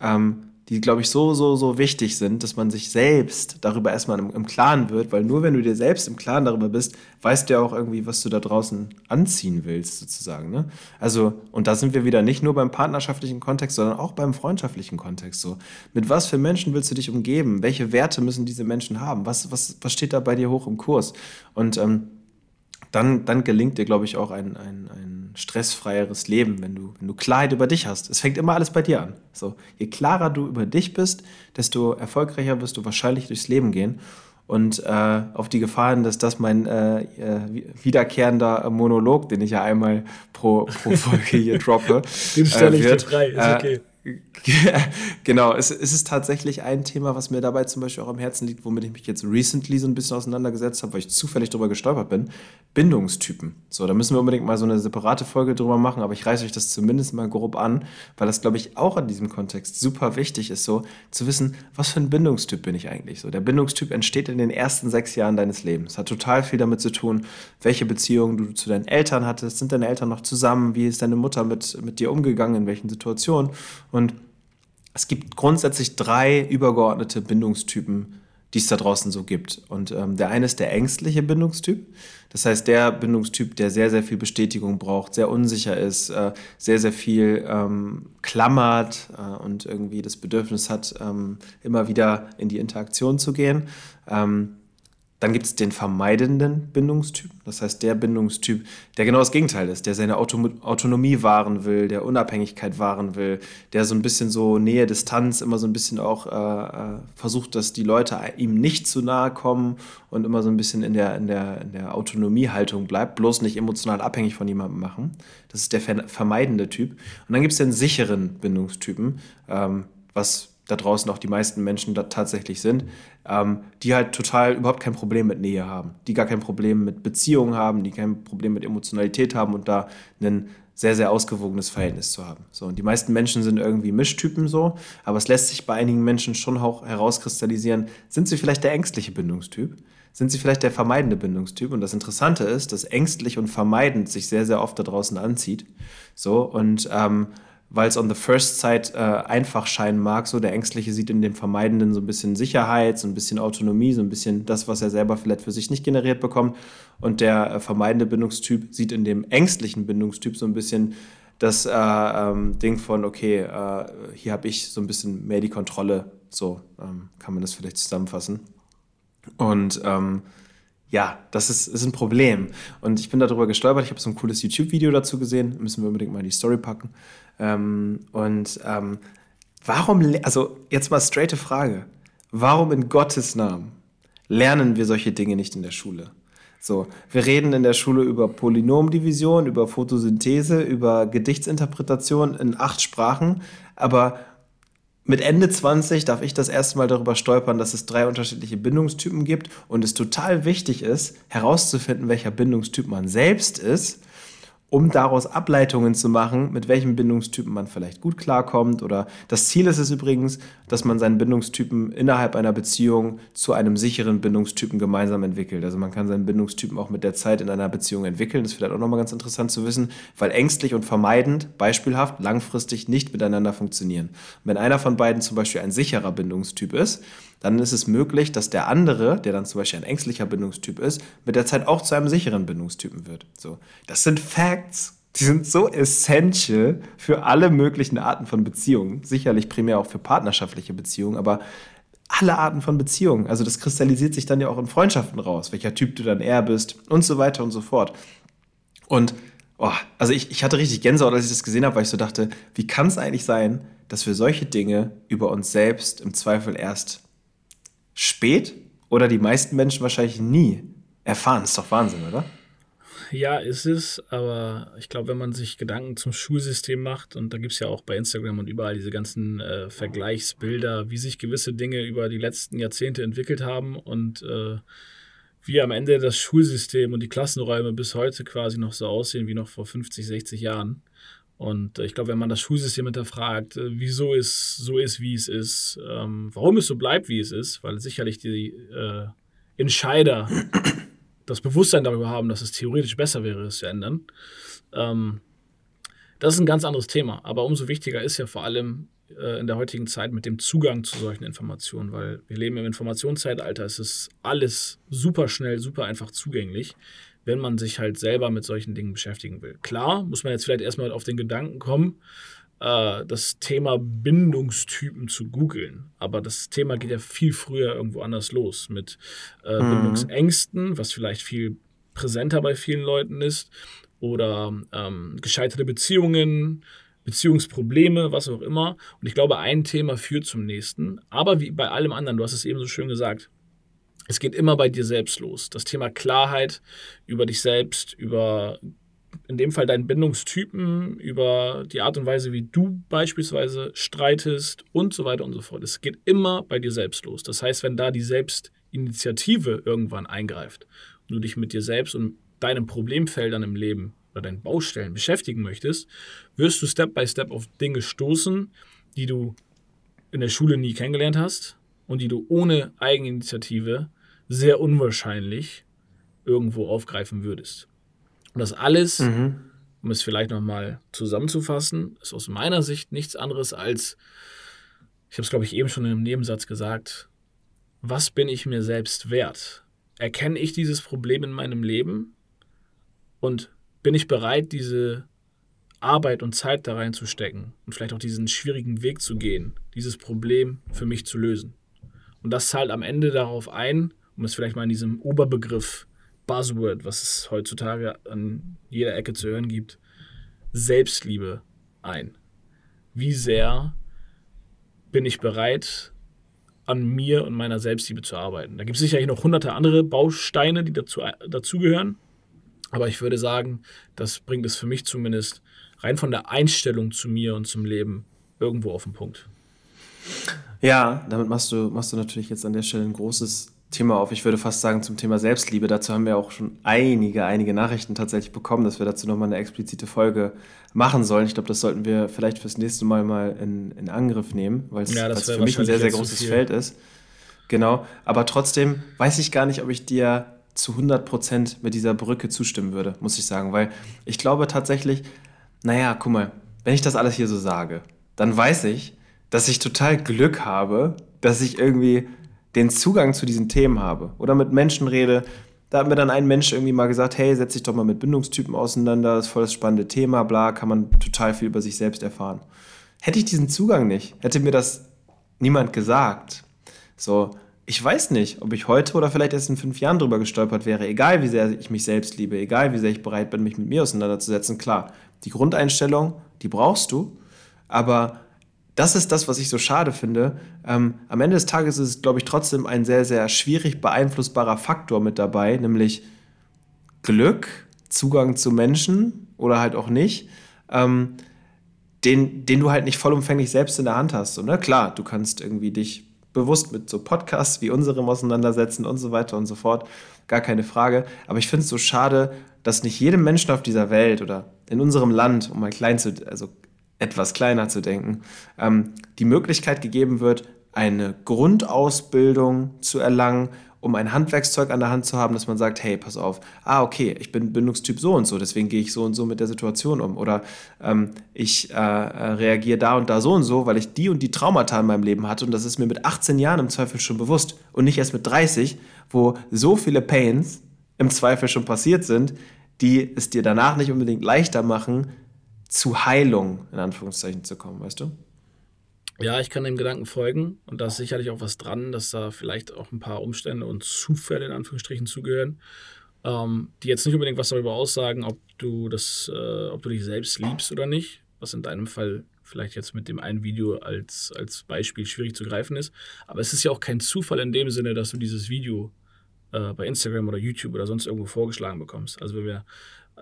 ähm, die, glaube ich, so, so, so wichtig sind, dass man sich selbst darüber erstmal im, im, Klaren wird, weil nur wenn du dir selbst im Klaren darüber bist, weißt du ja auch irgendwie, was du da draußen anziehen willst, sozusagen. Ne? Also, und da sind wir wieder nicht nur beim partnerschaftlichen Kontext, sondern auch beim freundschaftlichen Kontext. So, mit was für Menschen willst du dich umgeben? Welche Werte müssen diese Menschen haben? Was, was, was steht da bei dir hoch im Kurs? Und ähm, dann, dann gelingt dir, glaube ich, auch ein, ein, ein stressfreieres Leben, wenn du, wenn du Klarheit über dich hast. Es fängt immer alles bei dir an. So, je klarer du über dich bist, desto erfolgreicher wirst du wahrscheinlich durchs Leben gehen. Und äh, auf die Gefahren, dass das mein äh, äh wiederkehrender Monolog, den ich ja einmal pro, pro Folge hier droppe, den stelle ich äh, dir frei, ist äh, okay. genau, es, es, ist tatsächlich ein Thema, was mir dabei zum Beispiel auch am Herzen liegt, womit ich mich jetzt recently so ein bisschen auseinandergesetzt habe, weil ich zufällig darüber gestolpert bin. Bindungstypen. So, da müssen wir unbedingt mal so eine separate Folge drüber machen, aber ich reiße euch das zumindest mal grob an, weil das, glaube ich, auch in diesem Kontext super wichtig ist, so zu wissen, was für ein Bindungstyp bin ich eigentlich so. Der Bindungstyp entsteht in den ersten sechs Jahren deines Lebens. Hat total viel damit zu tun, welche Beziehungen du zu deinen Eltern hattest. Sind deine Eltern noch zusammen? Wie ist deine Mutter mit, mit dir umgegangen? In welchen Situationen? Und es gibt grundsätzlich drei übergeordnete Bindungstypen, die es da draußen so gibt. Und ähm, der eine ist der ängstliche Bindungstyp. Das heißt, der Bindungstyp, der sehr, sehr viel Bestätigung braucht, sehr unsicher ist, äh, sehr, sehr viel ähm, klammert äh, und irgendwie das Bedürfnis hat, ähm, immer wieder in die Interaktion zu gehen. Ähm, dann gibt es den vermeidenden Bindungstyp. Das heißt, der Bindungstyp, der genau das Gegenteil ist, der seine Auto Autonomie wahren will, der Unabhängigkeit wahren will, der so ein bisschen so Nähe, Distanz, immer so ein bisschen auch äh, äh versucht, dass die Leute ihm nicht zu nahe kommen und immer so ein bisschen in der, in der, in der Autonomiehaltung bleibt, bloß nicht emotional abhängig von jemandem machen. Das ist der vermeidende Typ. Und dann gibt es den sicheren Bindungstypen, ähm, was da draußen auch die meisten Menschen da tatsächlich sind, ähm, die halt total überhaupt kein Problem mit Nähe haben, die gar kein Problem mit Beziehungen haben, die kein Problem mit Emotionalität haben und da ein sehr, sehr ausgewogenes Verhältnis zu haben. So, und die meisten Menschen sind irgendwie Mischtypen so, aber es lässt sich bei einigen Menschen schon auch herauskristallisieren, sind sie vielleicht der ängstliche Bindungstyp? Sind sie vielleicht der vermeidende Bindungstyp? Und das Interessante ist, dass ängstlich und vermeidend sich sehr, sehr oft da draußen anzieht. So, und ähm, weil es on the first sight äh, einfach scheinen mag. So der Ängstliche sieht in dem Vermeidenden so ein bisschen Sicherheit, so ein bisschen Autonomie, so ein bisschen das, was er selber vielleicht für sich nicht generiert bekommt. Und der äh, vermeidende Bindungstyp sieht in dem ängstlichen Bindungstyp so ein bisschen das äh, ähm, Ding von, okay, äh, hier habe ich so ein bisschen mehr die Kontrolle. So ähm, kann man das vielleicht zusammenfassen. Und ähm, ja, das ist, ist ein Problem. Und ich bin darüber gestolpert. Ich habe so ein cooles YouTube-Video dazu gesehen. Müssen wir unbedingt mal in die Story packen. Ähm, und ähm, warum, also jetzt mal straighte Frage. Warum in Gottes Namen lernen wir solche Dinge nicht in der Schule? So, wir reden in der Schule über Polynomdivision, über Photosynthese, über Gedichtsinterpretation in acht Sprachen, aber mit Ende 20 darf ich das erste Mal darüber stolpern, dass es drei unterschiedliche Bindungstypen gibt und es total wichtig ist, herauszufinden, welcher Bindungstyp man selbst ist um daraus Ableitungen zu machen, mit welchem Bindungstypen man vielleicht gut klarkommt. Oder das Ziel ist es übrigens, dass man seinen Bindungstypen innerhalb einer Beziehung zu einem sicheren Bindungstypen gemeinsam entwickelt. Also man kann seinen Bindungstypen auch mit der Zeit in einer Beziehung entwickeln. Das ist vielleicht auch nochmal ganz interessant zu wissen, weil ängstlich und vermeidend, beispielhaft, langfristig nicht miteinander funktionieren. Wenn einer von beiden zum Beispiel ein sicherer Bindungstyp ist, dann ist es möglich, dass der andere, der dann zum Beispiel ein ängstlicher Bindungstyp ist, mit der Zeit auch zu einem sicheren Bindungstypen wird. So, das sind Facts. Die sind so essential für alle möglichen Arten von Beziehungen. Sicherlich primär auch für partnerschaftliche Beziehungen, aber alle Arten von Beziehungen. Also das kristallisiert sich dann ja auch in Freundschaften raus, welcher Typ du dann eher bist und so weiter und so fort. Und oh, also ich, ich hatte richtig Gänsehaut, als ich das gesehen habe, weil ich so dachte, wie kann es eigentlich sein, dass wir solche Dinge über uns selbst im Zweifel erst spät oder die meisten Menschen wahrscheinlich nie erfahren. Ist doch Wahnsinn, oder? Ja, ist es, aber ich glaube, wenn man sich Gedanken zum Schulsystem macht, und da gibt es ja auch bei Instagram und überall diese ganzen äh, Vergleichsbilder, wie sich gewisse Dinge über die letzten Jahrzehnte entwickelt haben und äh, wie am Ende das Schulsystem und die Klassenräume bis heute quasi noch so aussehen wie noch vor 50, 60 Jahren. Und äh, ich glaube, wenn man das Schulsystem hinterfragt, äh, wieso es so ist, wie es ist, ähm, warum es so bleibt, wie es ist, weil sicherlich die äh, Entscheider das Bewusstsein darüber haben, dass es theoretisch besser wäre, es zu ändern. Ähm, das ist ein ganz anderes Thema. Aber umso wichtiger ist ja vor allem äh, in der heutigen Zeit mit dem Zugang zu solchen Informationen, weil wir leben im Informationszeitalter. Es ist alles super schnell, super einfach zugänglich, wenn man sich halt selber mit solchen Dingen beschäftigen will. Klar, muss man jetzt vielleicht erstmal auf den Gedanken kommen, äh, das Thema Bindungstypen zu googeln. Aber das Thema geht ja viel früher irgendwo anders los mit äh, mhm. Bindungsängsten, was vielleicht viel präsenter bei vielen Leuten ist, oder ähm, gescheiterte Beziehungen, Beziehungsprobleme, was auch immer. Und ich glaube, ein Thema führt zum nächsten. Aber wie bei allem anderen, du hast es eben so schön gesagt, es geht immer bei dir selbst los. Das Thema Klarheit über dich selbst, über in dem Fall deinen Bindungstypen, über die Art und Weise, wie du beispielsweise streitest und so weiter und so fort. Es geht immer bei dir selbst los. Das heißt, wenn da die Selbstinitiative irgendwann eingreift und du dich mit dir selbst und deinen Problemfeldern im Leben oder deinen Baustellen beschäftigen möchtest, wirst du Step by Step auf Dinge stoßen, die du in der Schule nie kennengelernt hast und die du ohne Eigeninitiative sehr unwahrscheinlich irgendwo aufgreifen würdest. Und das alles, mhm. um es vielleicht nochmal zusammenzufassen, ist aus meiner Sicht nichts anderes als, ich habe es glaube ich eben schon in einem Nebensatz gesagt, was bin ich mir selbst wert? Erkenne ich dieses Problem in meinem Leben und bin ich bereit, diese Arbeit und Zeit da reinzustecken und vielleicht auch diesen schwierigen Weg zu gehen, dieses Problem für mich zu lösen. Und das zahlt am Ende darauf ein, um es vielleicht mal in diesem Oberbegriff Buzzword, was es heutzutage an jeder Ecke zu hören gibt, Selbstliebe ein. Wie sehr bin ich bereit, an mir und meiner Selbstliebe zu arbeiten? Da gibt es sicherlich noch hunderte andere Bausteine, die dazu, dazugehören. Aber ich würde sagen, das bringt es für mich zumindest rein von der Einstellung zu mir und zum Leben irgendwo auf den Punkt. Ja, damit machst du, machst du natürlich jetzt an der Stelle ein großes Thema auf. Ich würde fast sagen zum Thema Selbstliebe. Dazu haben wir auch schon einige, einige Nachrichten tatsächlich bekommen, dass wir dazu nochmal eine explizite Folge machen sollen. Ich glaube, das sollten wir vielleicht fürs nächste Mal mal in, in Angriff nehmen, weil es ja, für mich ein sehr, sehr großes Feld ist. Genau. Aber trotzdem weiß ich gar nicht, ob ich dir zu 100 Prozent mit dieser Brücke zustimmen würde, muss ich sagen. Weil ich glaube tatsächlich, naja, guck mal, wenn ich das alles hier so sage, dann weiß ich, dass ich total Glück habe, dass ich irgendwie den Zugang zu diesen Themen habe oder mit Menschen rede. Da hat mir dann ein Mensch irgendwie mal gesagt, hey, setz dich doch mal mit Bindungstypen auseinander, das ist voll das spannende Thema, bla, kann man total viel über sich selbst erfahren. Hätte ich diesen Zugang nicht, hätte mir das niemand gesagt. So, ich weiß nicht, ob ich heute oder vielleicht erst in fünf Jahren drüber gestolpert wäre, egal wie sehr ich mich selbst liebe, egal wie sehr ich bereit bin, mich mit mir auseinanderzusetzen. Klar, die Grundeinstellung, die brauchst du, aber das ist das, was ich so schade finde. Ähm, am Ende des Tages ist es, glaube ich, trotzdem ein sehr, sehr schwierig beeinflussbarer Faktor mit dabei, nämlich Glück, Zugang zu Menschen oder halt auch nicht, ähm, den, den du halt nicht vollumfänglich selbst in der Hand hast. So, ne? Klar, du kannst irgendwie dich bewusst mit so Podcasts wie unserem auseinandersetzen und so weiter und so fort. Gar keine Frage. Aber ich finde es so schade, dass nicht jedem Menschen auf dieser Welt oder in unserem Land, um mal klein zu, also etwas kleiner zu denken, ähm, die Möglichkeit gegeben wird, eine Grundausbildung zu erlangen, um ein Handwerkszeug an der Hand zu haben, dass man sagt, hey, pass auf, ah, okay, ich bin Bindungstyp so und so, deswegen gehe ich so und so mit der Situation um. Oder ähm, ich äh, äh reagiere da und da so und so, weil ich die und die Traumata in meinem Leben hatte und das ist mir mit 18 Jahren im Zweifel schon bewusst und nicht erst mit 30, wo so viele Pains im Zweifel schon passiert sind, die es dir danach nicht unbedingt leichter machen, zu Heilung, in Anführungszeichen, zu kommen, weißt du? Ja, ich kann dem Gedanken folgen und da ist sicherlich auch was dran, dass da vielleicht auch ein paar Umstände und Zufälle in Anführungsstrichen zugehören, ähm, die jetzt nicht unbedingt was darüber aussagen, ob du das, äh, ob du dich selbst liebst oder nicht, was in deinem Fall vielleicht jetzt mit dem einen Video als, als Beispiel schwierig zu greifen ist. Aber es ist ja auch kein Zufall in dem Sinne, dass du dieses Video äh, bei Instagram oder YouTube oder sonst irgendwo vorgeschlagen bekommst. Also wenn wir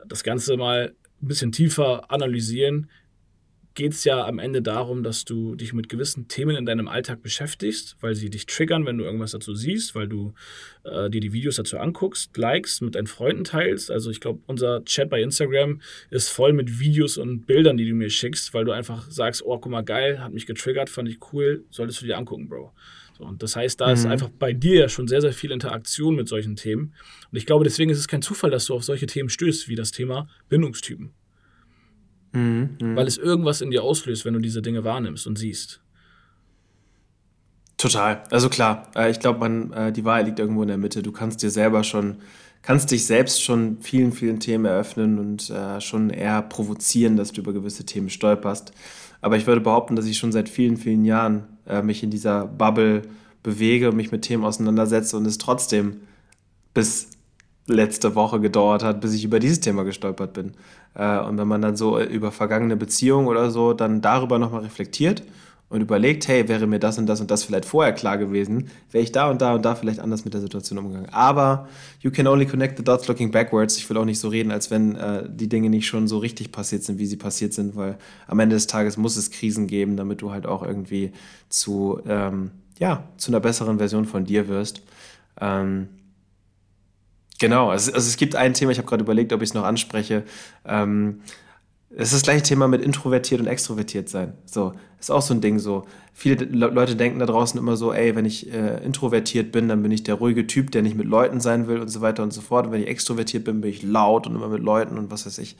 das Ganze mal ein bisschen tiefer analysieren, geht es ja am Ende darum, dass du dich mit gewissen Themen in deinem Alltag beschäftigst, weil sie dich triggern, wenn du irgendwas dazu siehst, weil du äh, dir die Videos dazu anguckst, likest, mit deinen Freunden teilst. Also ich glaube, unser Chat bei Instagram ist voll mit Videos und Bildern, die du mir schickst, weil du einfach sagst, oh, guck mal, geil, hat mich getriggert, fand ich cool, solltest du dir angucken, Bro. So, und das heißt, da mhm. ist einfach bei dir ja schon sehr, sehr viel Interaktion mit solchen Themen. Und ich glaube, deswegen ist es kein Zufall, dass du auf solche Themen stößt, wie das Thema Bindungstypen. Mhm, mh. Weil es irgendwas in dir auslöst, wenn du diese Dinge wahrnimmst und siehst. Total. Also klar, äh, ich glaube, äh, die Wahrheit liegt irgendwo in der Mitte. Du kannst dir selber schon, kannst dich selbst schon vielen, vielen Themen eröffnen und äh, schon eher provozieren, dass du über gewisse Themen stolperst. Aber ich würde behaupten, dass ich schon seit vielen, vielen Jahren mich in dieser Bubble bewege, mich mit Themen auseinandersetze und es trotzdem bis letzte Woche gedauert hat, bis ich über dieses Thema gestolpert bin. Äh, und wenn man dann so über vergangene Beziehungen oder so dann darüber nochmal reflektiert und überlegt, hey, wäre mir das und das und das vielleicht vorher klar gewesen, wäre ich da und da und da vielleicht anders mit der Situation umgegangen. Aber you can only connect the dots looking backwards. Ich will auch nicht so reden, als wenn äh, die Dinge nicht schon so richtig passiert sind, wie sie passiert sind, weil am Ende des Tages muss es Krisen geben, damit du halt auch irgendwie zu, ähm, ja, zu einer besseren Version von dir wirst. Ähm, Genau, also, also es gibt ein Thema, ich habe gerade überlegt, ob ich es noch anspreche. Ähm, es ist das gleiche Thema mit introvertiert und extrovertiert sein. So, ist auch so ein Ding so. Viele Leute denken da draußen immer so, ey, wenn ich äh, introvertiert bin, dann bin ich der ruhige Typ, der nicht mit Leuten sein will und so weiter und so fort. Und wenn ich extrovertiert bin, bin ich laut und immer mit Leuten und was weiß ich.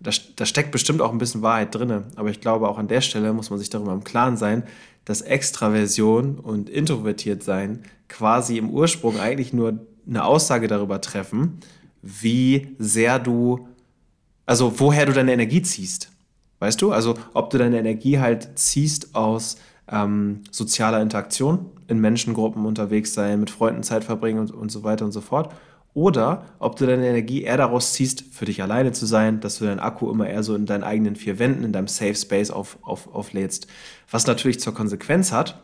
Da, da steckt bestimmt auch ein bisschen Wahrheit drin. Aber ich glaube, auch an der Stelle muss man sich darüber im Klaren sein, dass Extraversion und introvertiert sein quasi im Ursprung eigentlich nur eine Aussage darüber treffen, wie sehr du, also woher du deine Energie ziehst. Weißt du? Also ob du deine Energie halt ziehst aus ähm, sozialer Interaktion, in Menschengruppen unterwegs sein, mit Freunden Zeit verbringen und, und so weiter und so fort. Oder ob du deine Energie eher daraus ziehst, für dich alleine zu sein, dass du deinen Akku immer eher so in deinen eigenen vier Wänden, in deinem Safe Space auf, auf, auflädst. Was natürlich zur Konsequenz hat,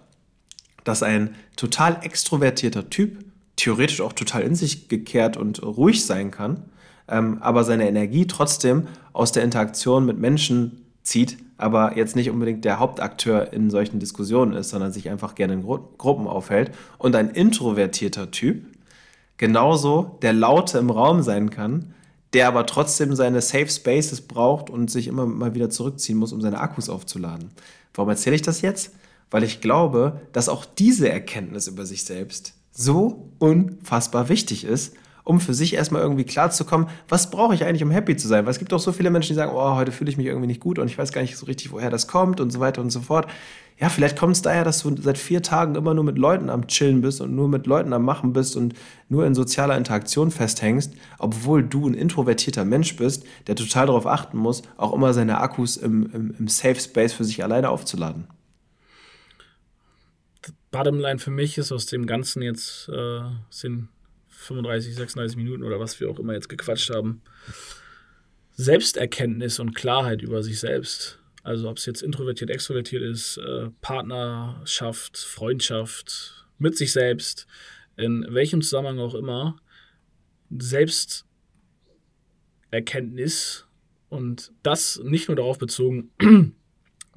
dass ein total extrovertierter Typ theoretisch auch total in sich gekehrt und ruhig sein kann, ähm, aber seine Energie trotzdem aus der Interaktion mit Menschen zieht, aber jetzt nicht unbedingt der Hauptakteur in solchen Diskussionen ist, sondern sich einfach gerne in Gru Gruppen aufhält. Und ein introvertierter Typ, genauso der Laute im Raum sein kann, der aber trotzdem seine Safe Spaces braucht und sich immer mal wieder zurückziehen muss, um seine Akkus aufzuladen. Warum erzähle ich das jetzt? Weil ich glaube, dass auch diese Erkenntnis über sich selbst so unfassbar wichtig ist, um für sich erstmal irgendwie klarzukommen, was brauche ich eigentlich, um happy zu sein? Weil es gibt auch so viele Menschen, die sagen, oh, heute fühle ich mich irgendwie nicht gut und ich weiß gar nicht so richtig, woher das kommt und so weiter und so fort. Ja, vielleicht kommt es daher, dass du seit vier Tagen immer nur mit Leuten am Chillen bist und nur mit Leuten am Machen bist und nur in sozialer Interaktion festhängst, obwohl du ein introvertierter Mensch bist, der total darauf achten muss, auch immer seine Akkus im, im, im Safe Space für sich alleine aufzuladen. Bottomline für mich ist aus dem Ganzen jetzt äh, sind 35, 36 Minuten oder was wir auch immer jetzt gequatscht haben. Selbsterkenntnis und Klarheit über sich selbst. Also ob es jetzt introvertiert, extrovertiert ist, äh, Partnerschaft, Freundschaft, mit sich selbst, in welchem Zusammenhang auch immer, Selbsterkenntnis und das nicht nur darauf bezogen,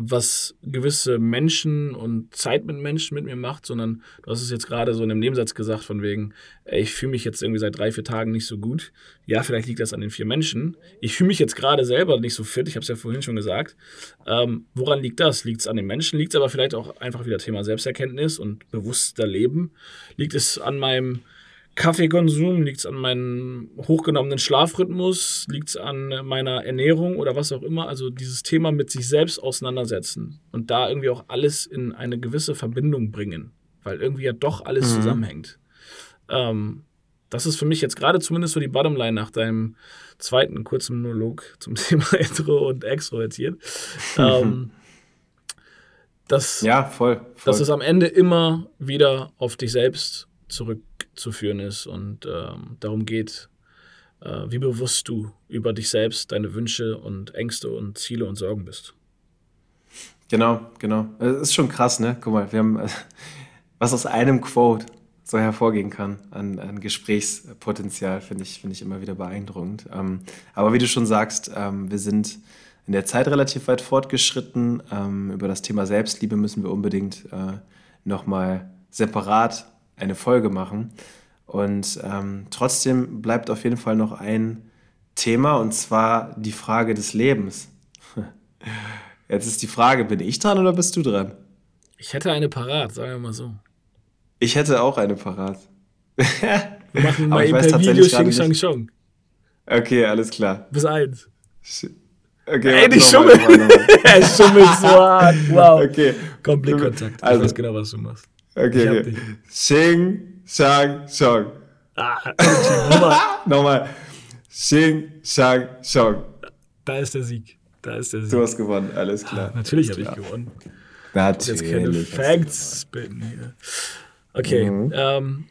was gewisse Menschen und Zeit mit Menschen mit mir macht, sondern du hast es jetzt gerade so in einem Nebensatz gesagt, von wegen, ey, ich fühle mich jetzt irgendwie seit drei, vier Tagen nicht so gut. Ja, vielleicht liegt das an den vier Menschen. Ich fühle mich jetzt gerade selber nicht so fit, ich habe es ja vorhin schon gesagt. Ähm, woran liegt das? Liegt es an den Menschen? Liegt es aber vielleicht auch einfach wieder Thema Selbsterkenntnis und bewusster Leben? Liegt es an meinem Kaffeekonsum? Liegt es an meinem hochgenommenen Schlafrhythmus? Liegt es an meiner Ernährung oder was auch immer? Also dieses Thema mit sich selbst auseinandersetzen und da irgendwie auch alles in eine gewisse Verbindung bringen, weil irgendwie ja doch alles mhm. zusammenhängt. Ähm, das ist für mich jetzt gerade zumindest so die Bottomline nach deinem zweiten kurzen Monolog zum Thema Intro und Extrovertiert. ähm, dass, ja, voll, voll. Dass es am Ende immer wieder auf dich selbst zurückzuführen ist und ähm, darum geht, äh, wie bewusst du über dich selbst, deine Wünsche und Ängste und Ziele und Sorgen bist. Genau, genau. Das ist schon krass, ne? Guck mal, wir haben was aus einem Quote so hervorgehen kann an, an Gesprächspotenzial, finde ich, find ich immer wieder beeindruckend. Ähm, aber wie du schon sagst, ähm, wir sind in der Zeit relativ weit fortgeschritten. Ähm, über das Thema Selbstliebe müssen wir unbedingt äh, nochmal separat eine Folge machen. Und ähm, trotzdem bleibt auf jeden Fall noch ein Thema, und zwar die Frage des Lebens. Jetzt ist die Frage, bin ich dran oder bist du dran? Ich hätte eine parat, sagen wir mal so. Ich hätte auch eine parat. wir machen mal eben per Video Xing Shang Shong. Okay, alles klar. Bis eins. Okay, Ey, die Schummel. er schummelt so hart. Wow. Okay. Komm, Blickkontakt. Also, ich weiß genau, was du machst. Okay, okay. Xing Shang Shong. Ah, nochmal. nochmal. Xing Shang Shong. Da ist der Sieg. Da ist der Sieg. Du hast gewonnen, alles klar. Ah, natürlich habe ich gewonnen. Natürlich. Jetzt keine Facts spitten hier. Okay, mhm. ähm,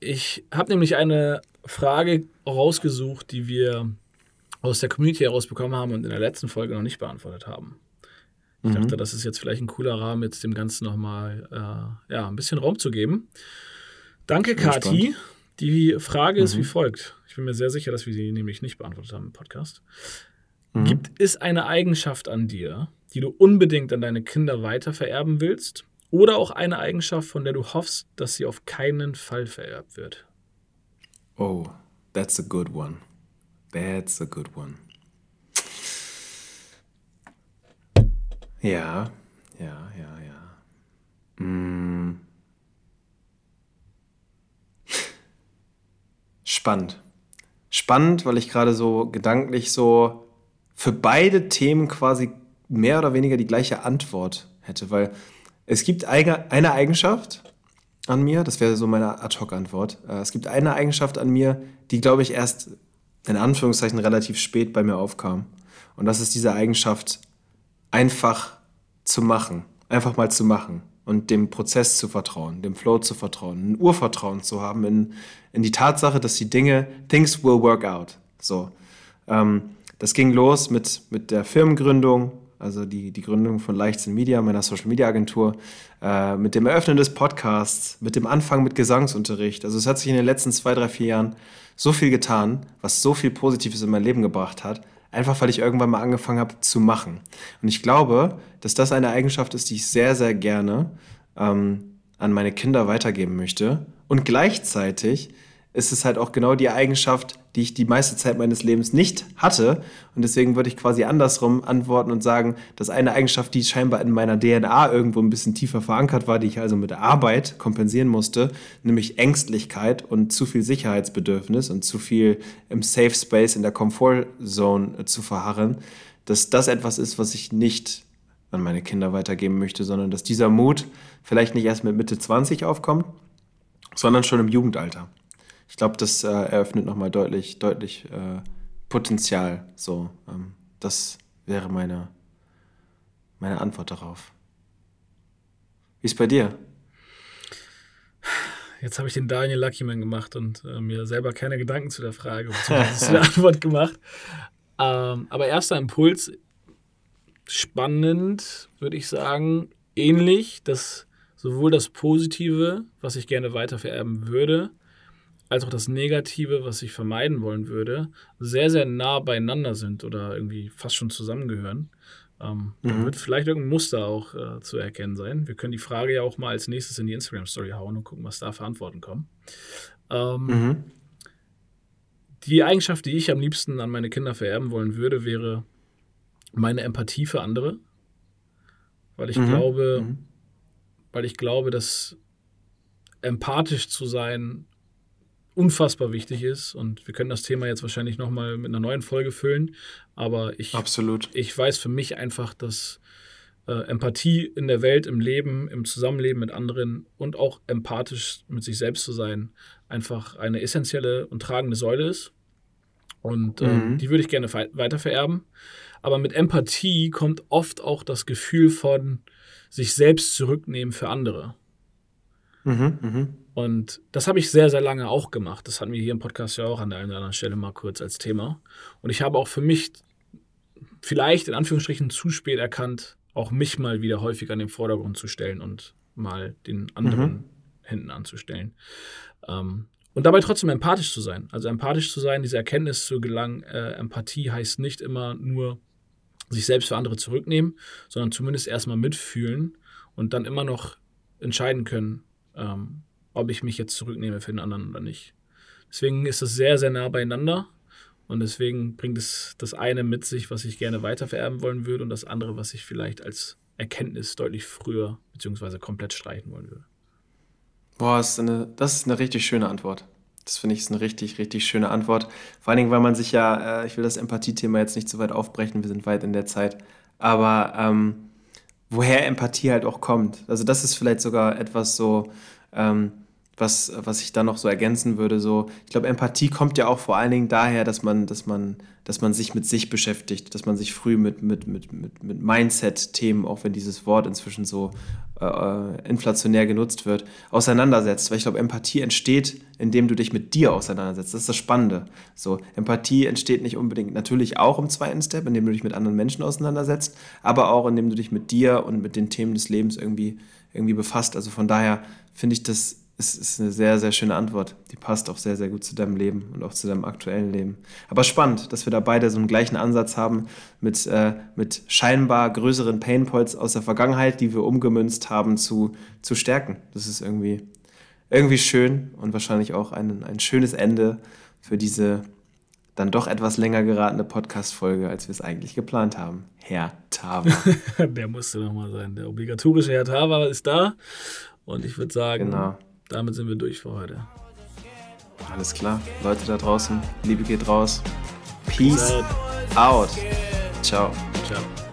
ich habe nämlich eine Frage rausgesucht, die wir aus der Community herausbekommen haben und in der letzten Folge noch nicht beantwortet haben. Ich mhm. dachte, das ist jetzt vielleicht ein cooler Rahmen, jetzt dem Ganzen nochmal äh, ja, ein bisschen Raum zu geben. Danke, Kati. Die Frage mhm. ist wie folgt. Ich bin mir sehr sicher, dass wir sie nämlich nicht beantwortet haben im Podcast. Mhm. Gibt es eine Eigenschaft an dir, die du unbedingt an deine Kinder weitervererben willst? Oder auch eine Eigenschaft, von der du hoffst, dass sie auf keinen Fall vererbt wird? Oh, that's a good one. That's a good one. Ja, ja, ja, ja. Mm. Spannend. Spannend, weil ich gerade so gedanklich so für beide Themen quasi mehr oder weniger die gleiche Antwort hätte, weil es gibt eine Eigenschaft an mir, das wäre so meine Ad-Hoc-Antwort. Äh, es gibt eine Eigenschaft an mir, die, glaube ich, erst in Anführungszeichen relativ spät bei mir aufkam. Und das ist diese Eigenschaft, einfach zu machen. Einfach mal zu machen und dem Prozess zu vertrauen, dem Flow zu vertrauen, ein Urvertrauen zu haben in, in die Tatsache, dass die Dinge, things will work out. So. Ähm, das ging los mit, mit der Firmengründung, also die, die Gründung von Leichtsinn Media, meiner Social Media Agentur, äh, mit dem Eröffnen des Podcasts, mit dem Anfang mit Gesangsunterricht. Also es hat sich in den letzten zwei, drei, vier Jahren so viel getan, was so viel Positives in mein Leben gebracht hat, einfach weil ich irgendwann mal angefangen habe zu machen. Und ich glaube, dass das eine Eigenschaft ist, die ich sehr, sehr gerne ähm, an meine Kinder weitergeben möchte. Und gleichzeitig ist es halt auch genau die Eigenschaft, die ich die meiste Zeit meines Lebens nicht hatte. Und deswegen würde ich quasi andersrum antworten und sagen, dass eine Eigenschaft, die scheinbar in meiner DNA irgendwo ein bisschen tiefer verankert war, die ich also mit Arbeit kompensieren musste, nämlich Ängstlichkeit und zu viel Sicherheitsbedürfnis und zu viel im Safe Space, in der Comfortzone zu verharren, dass das etwas ist, was ich nicht an meine Kinder weitergeben möchte, sondern dass dieser Mut vielleicht nicht erst mit Mitte 20 aufkommt, sondern schon im Jugendalter ich glaube, das äh, eröffnet nochmal deutlich, deutlich äh, Potenzial. So, ähm, das wäre meine, meine Antwort darauf. Wie ist bei dir? Jetzt habe ich den Daniel Luckyman gemacht und äh, mir selber keine Gedanken zu der Frage zu der Antwort gemacht. Ähm, aber erster Impuls, spannend, würde ich sagen, ähnlich, dass sowohl das Positive, was ich gerne weiter vererben würde, als auch das Negative, was ich vermeiden wollen würde, sehr, sehr nah beieinander sind oder irgendwie fast schon zusammengehören. Ähm, mhm. Da wird vielleicht irgendein Muster auch äh, zu erkennen sein. Wir können die Frage ja auch mal als nächstes in die Instagram-Story hauen und gucken, was da für Antworten kommen. Ähm, mhm. Die Eigenschaft, die ich am liebsten an meine Kinder vererben wollen würde, wäre meine Empathie für andere. Weil ich mhm. glaube, mhm. weil ich glaube, dass empathisch zu sein unfassbar wichtig ist. Und wir können das Thema jetzt wahrscheinlich nochmal mit einer neuen Folge füllen. Aber ich, Absolut. ich weiß für mich einfach, dass äh, Empathie in der Welt, im Leben, im Zusammenleben mit anderen und auch empathisch mit sich selbst zu sein, einfach eine essentielle und tragende Säule ist. Und äh, mhm. die würde ich gerne weiter vererben. Aber mit Empathie kommt oft auch das Gefühl von sich selbst zurücknehmen für andere. Mhm, mh. Und das habe ich sehr, sehr lange auch gemacht. Das hatten wir hier im Podcast ja auch an der einen oder anderen Stelle mal kurz als Thema. Und ich habe auch für mich vielleicht in Anführungsstrichen zu spät erkannt, auch mich mal wieder häufig an den Vordergrund zu stellen und mal den anderen mhm. hinten anzustellen. Ähm, und dabei trotzdem empathisch zu sein. Also empathisch zu sein, diese Erkenntnis zu gelangen, äh, Empathie heißt nicht immer nur sich selbst für andere zurücknehmen, sondern zumindest erstmal mitfühlen und dann immer noch entscheiden können, ähm, ob ich mich jetzt zurücknehme für den anderen oder nicht. Deswegen ist es sehr, sehr nah beieinander und deswegen bringt es das eine mit sich, was ich gerne weitervererben wollen würde und das andere, was ich vielleicht als Erkenntnis deutlich früher bzw. komplett streichen wollen würde. Boah, das ist, eine, das ist eine richtig schöne Antwort. Das finde ich ist eine richtig, richtig schöne Antwort. Vor allen Dingen, weil man sich ja, äh, ich will das Empathie-Thema jetzt nicht zu weit aufbrechen, wir sind weit in der Zeit, aber ähm, woher Empathie halt auch kommt. Also das ist vielleicht sogar etwas so, ähm, was, was ich da noch so ergänzen würde. So, ich glaube, Empathie kommt ja auch vor allen Dingen daher, dass man, dass man, dass man sich mit sich beschäftigt, dass man sich früh mit, mit, mit, mit, mit Mindset-Themen, auch wenn dieses Wort inzwischen so äh, inflationär genutzt wird, auseinandersetzt. Weil ich glaube, Empathie entsteht, indem du dich mit dir auseinandersetzt. Das ist das Spannende. So, Empathie entsteht nicht unbedingt natürlich auch im zweiten Step, indem du dich mit anderen Menschen auseinandersetzt, aber auch indem du dich mit dir und mit den Themen des Lebens irgendwie, irgendwie befasst. Also von daher finde ich das es ist eine sehr, sehr schöne Antwort. Die passt auch sehr, sehr gut zu deinem Leben und auch zu deinem aktuellen Leben. Aber spannend, dass wir da beide so einen gleichen Ansatz haben mit, äh, mit scheinbar größeren Painpoints aus der Vergangenheit, die wir umgemünzt haben zu, zu stärken. Das ist irgendwie, irgendwie schön und wahrscheinlich auch ein, ein schönes Ende für diese dann doch etwas länger geratene Podcast-Folge, als wir es eigentlich geplant haben. Herr Tava. Der musste nochmal sein. Der obligatorische Herr Tava ist da. Und ich würde sagen, genau damit sind wir durch für heute. Alles klar. Leute da draußen, Liebe geht raus. Peace out. Ciao. Ciao.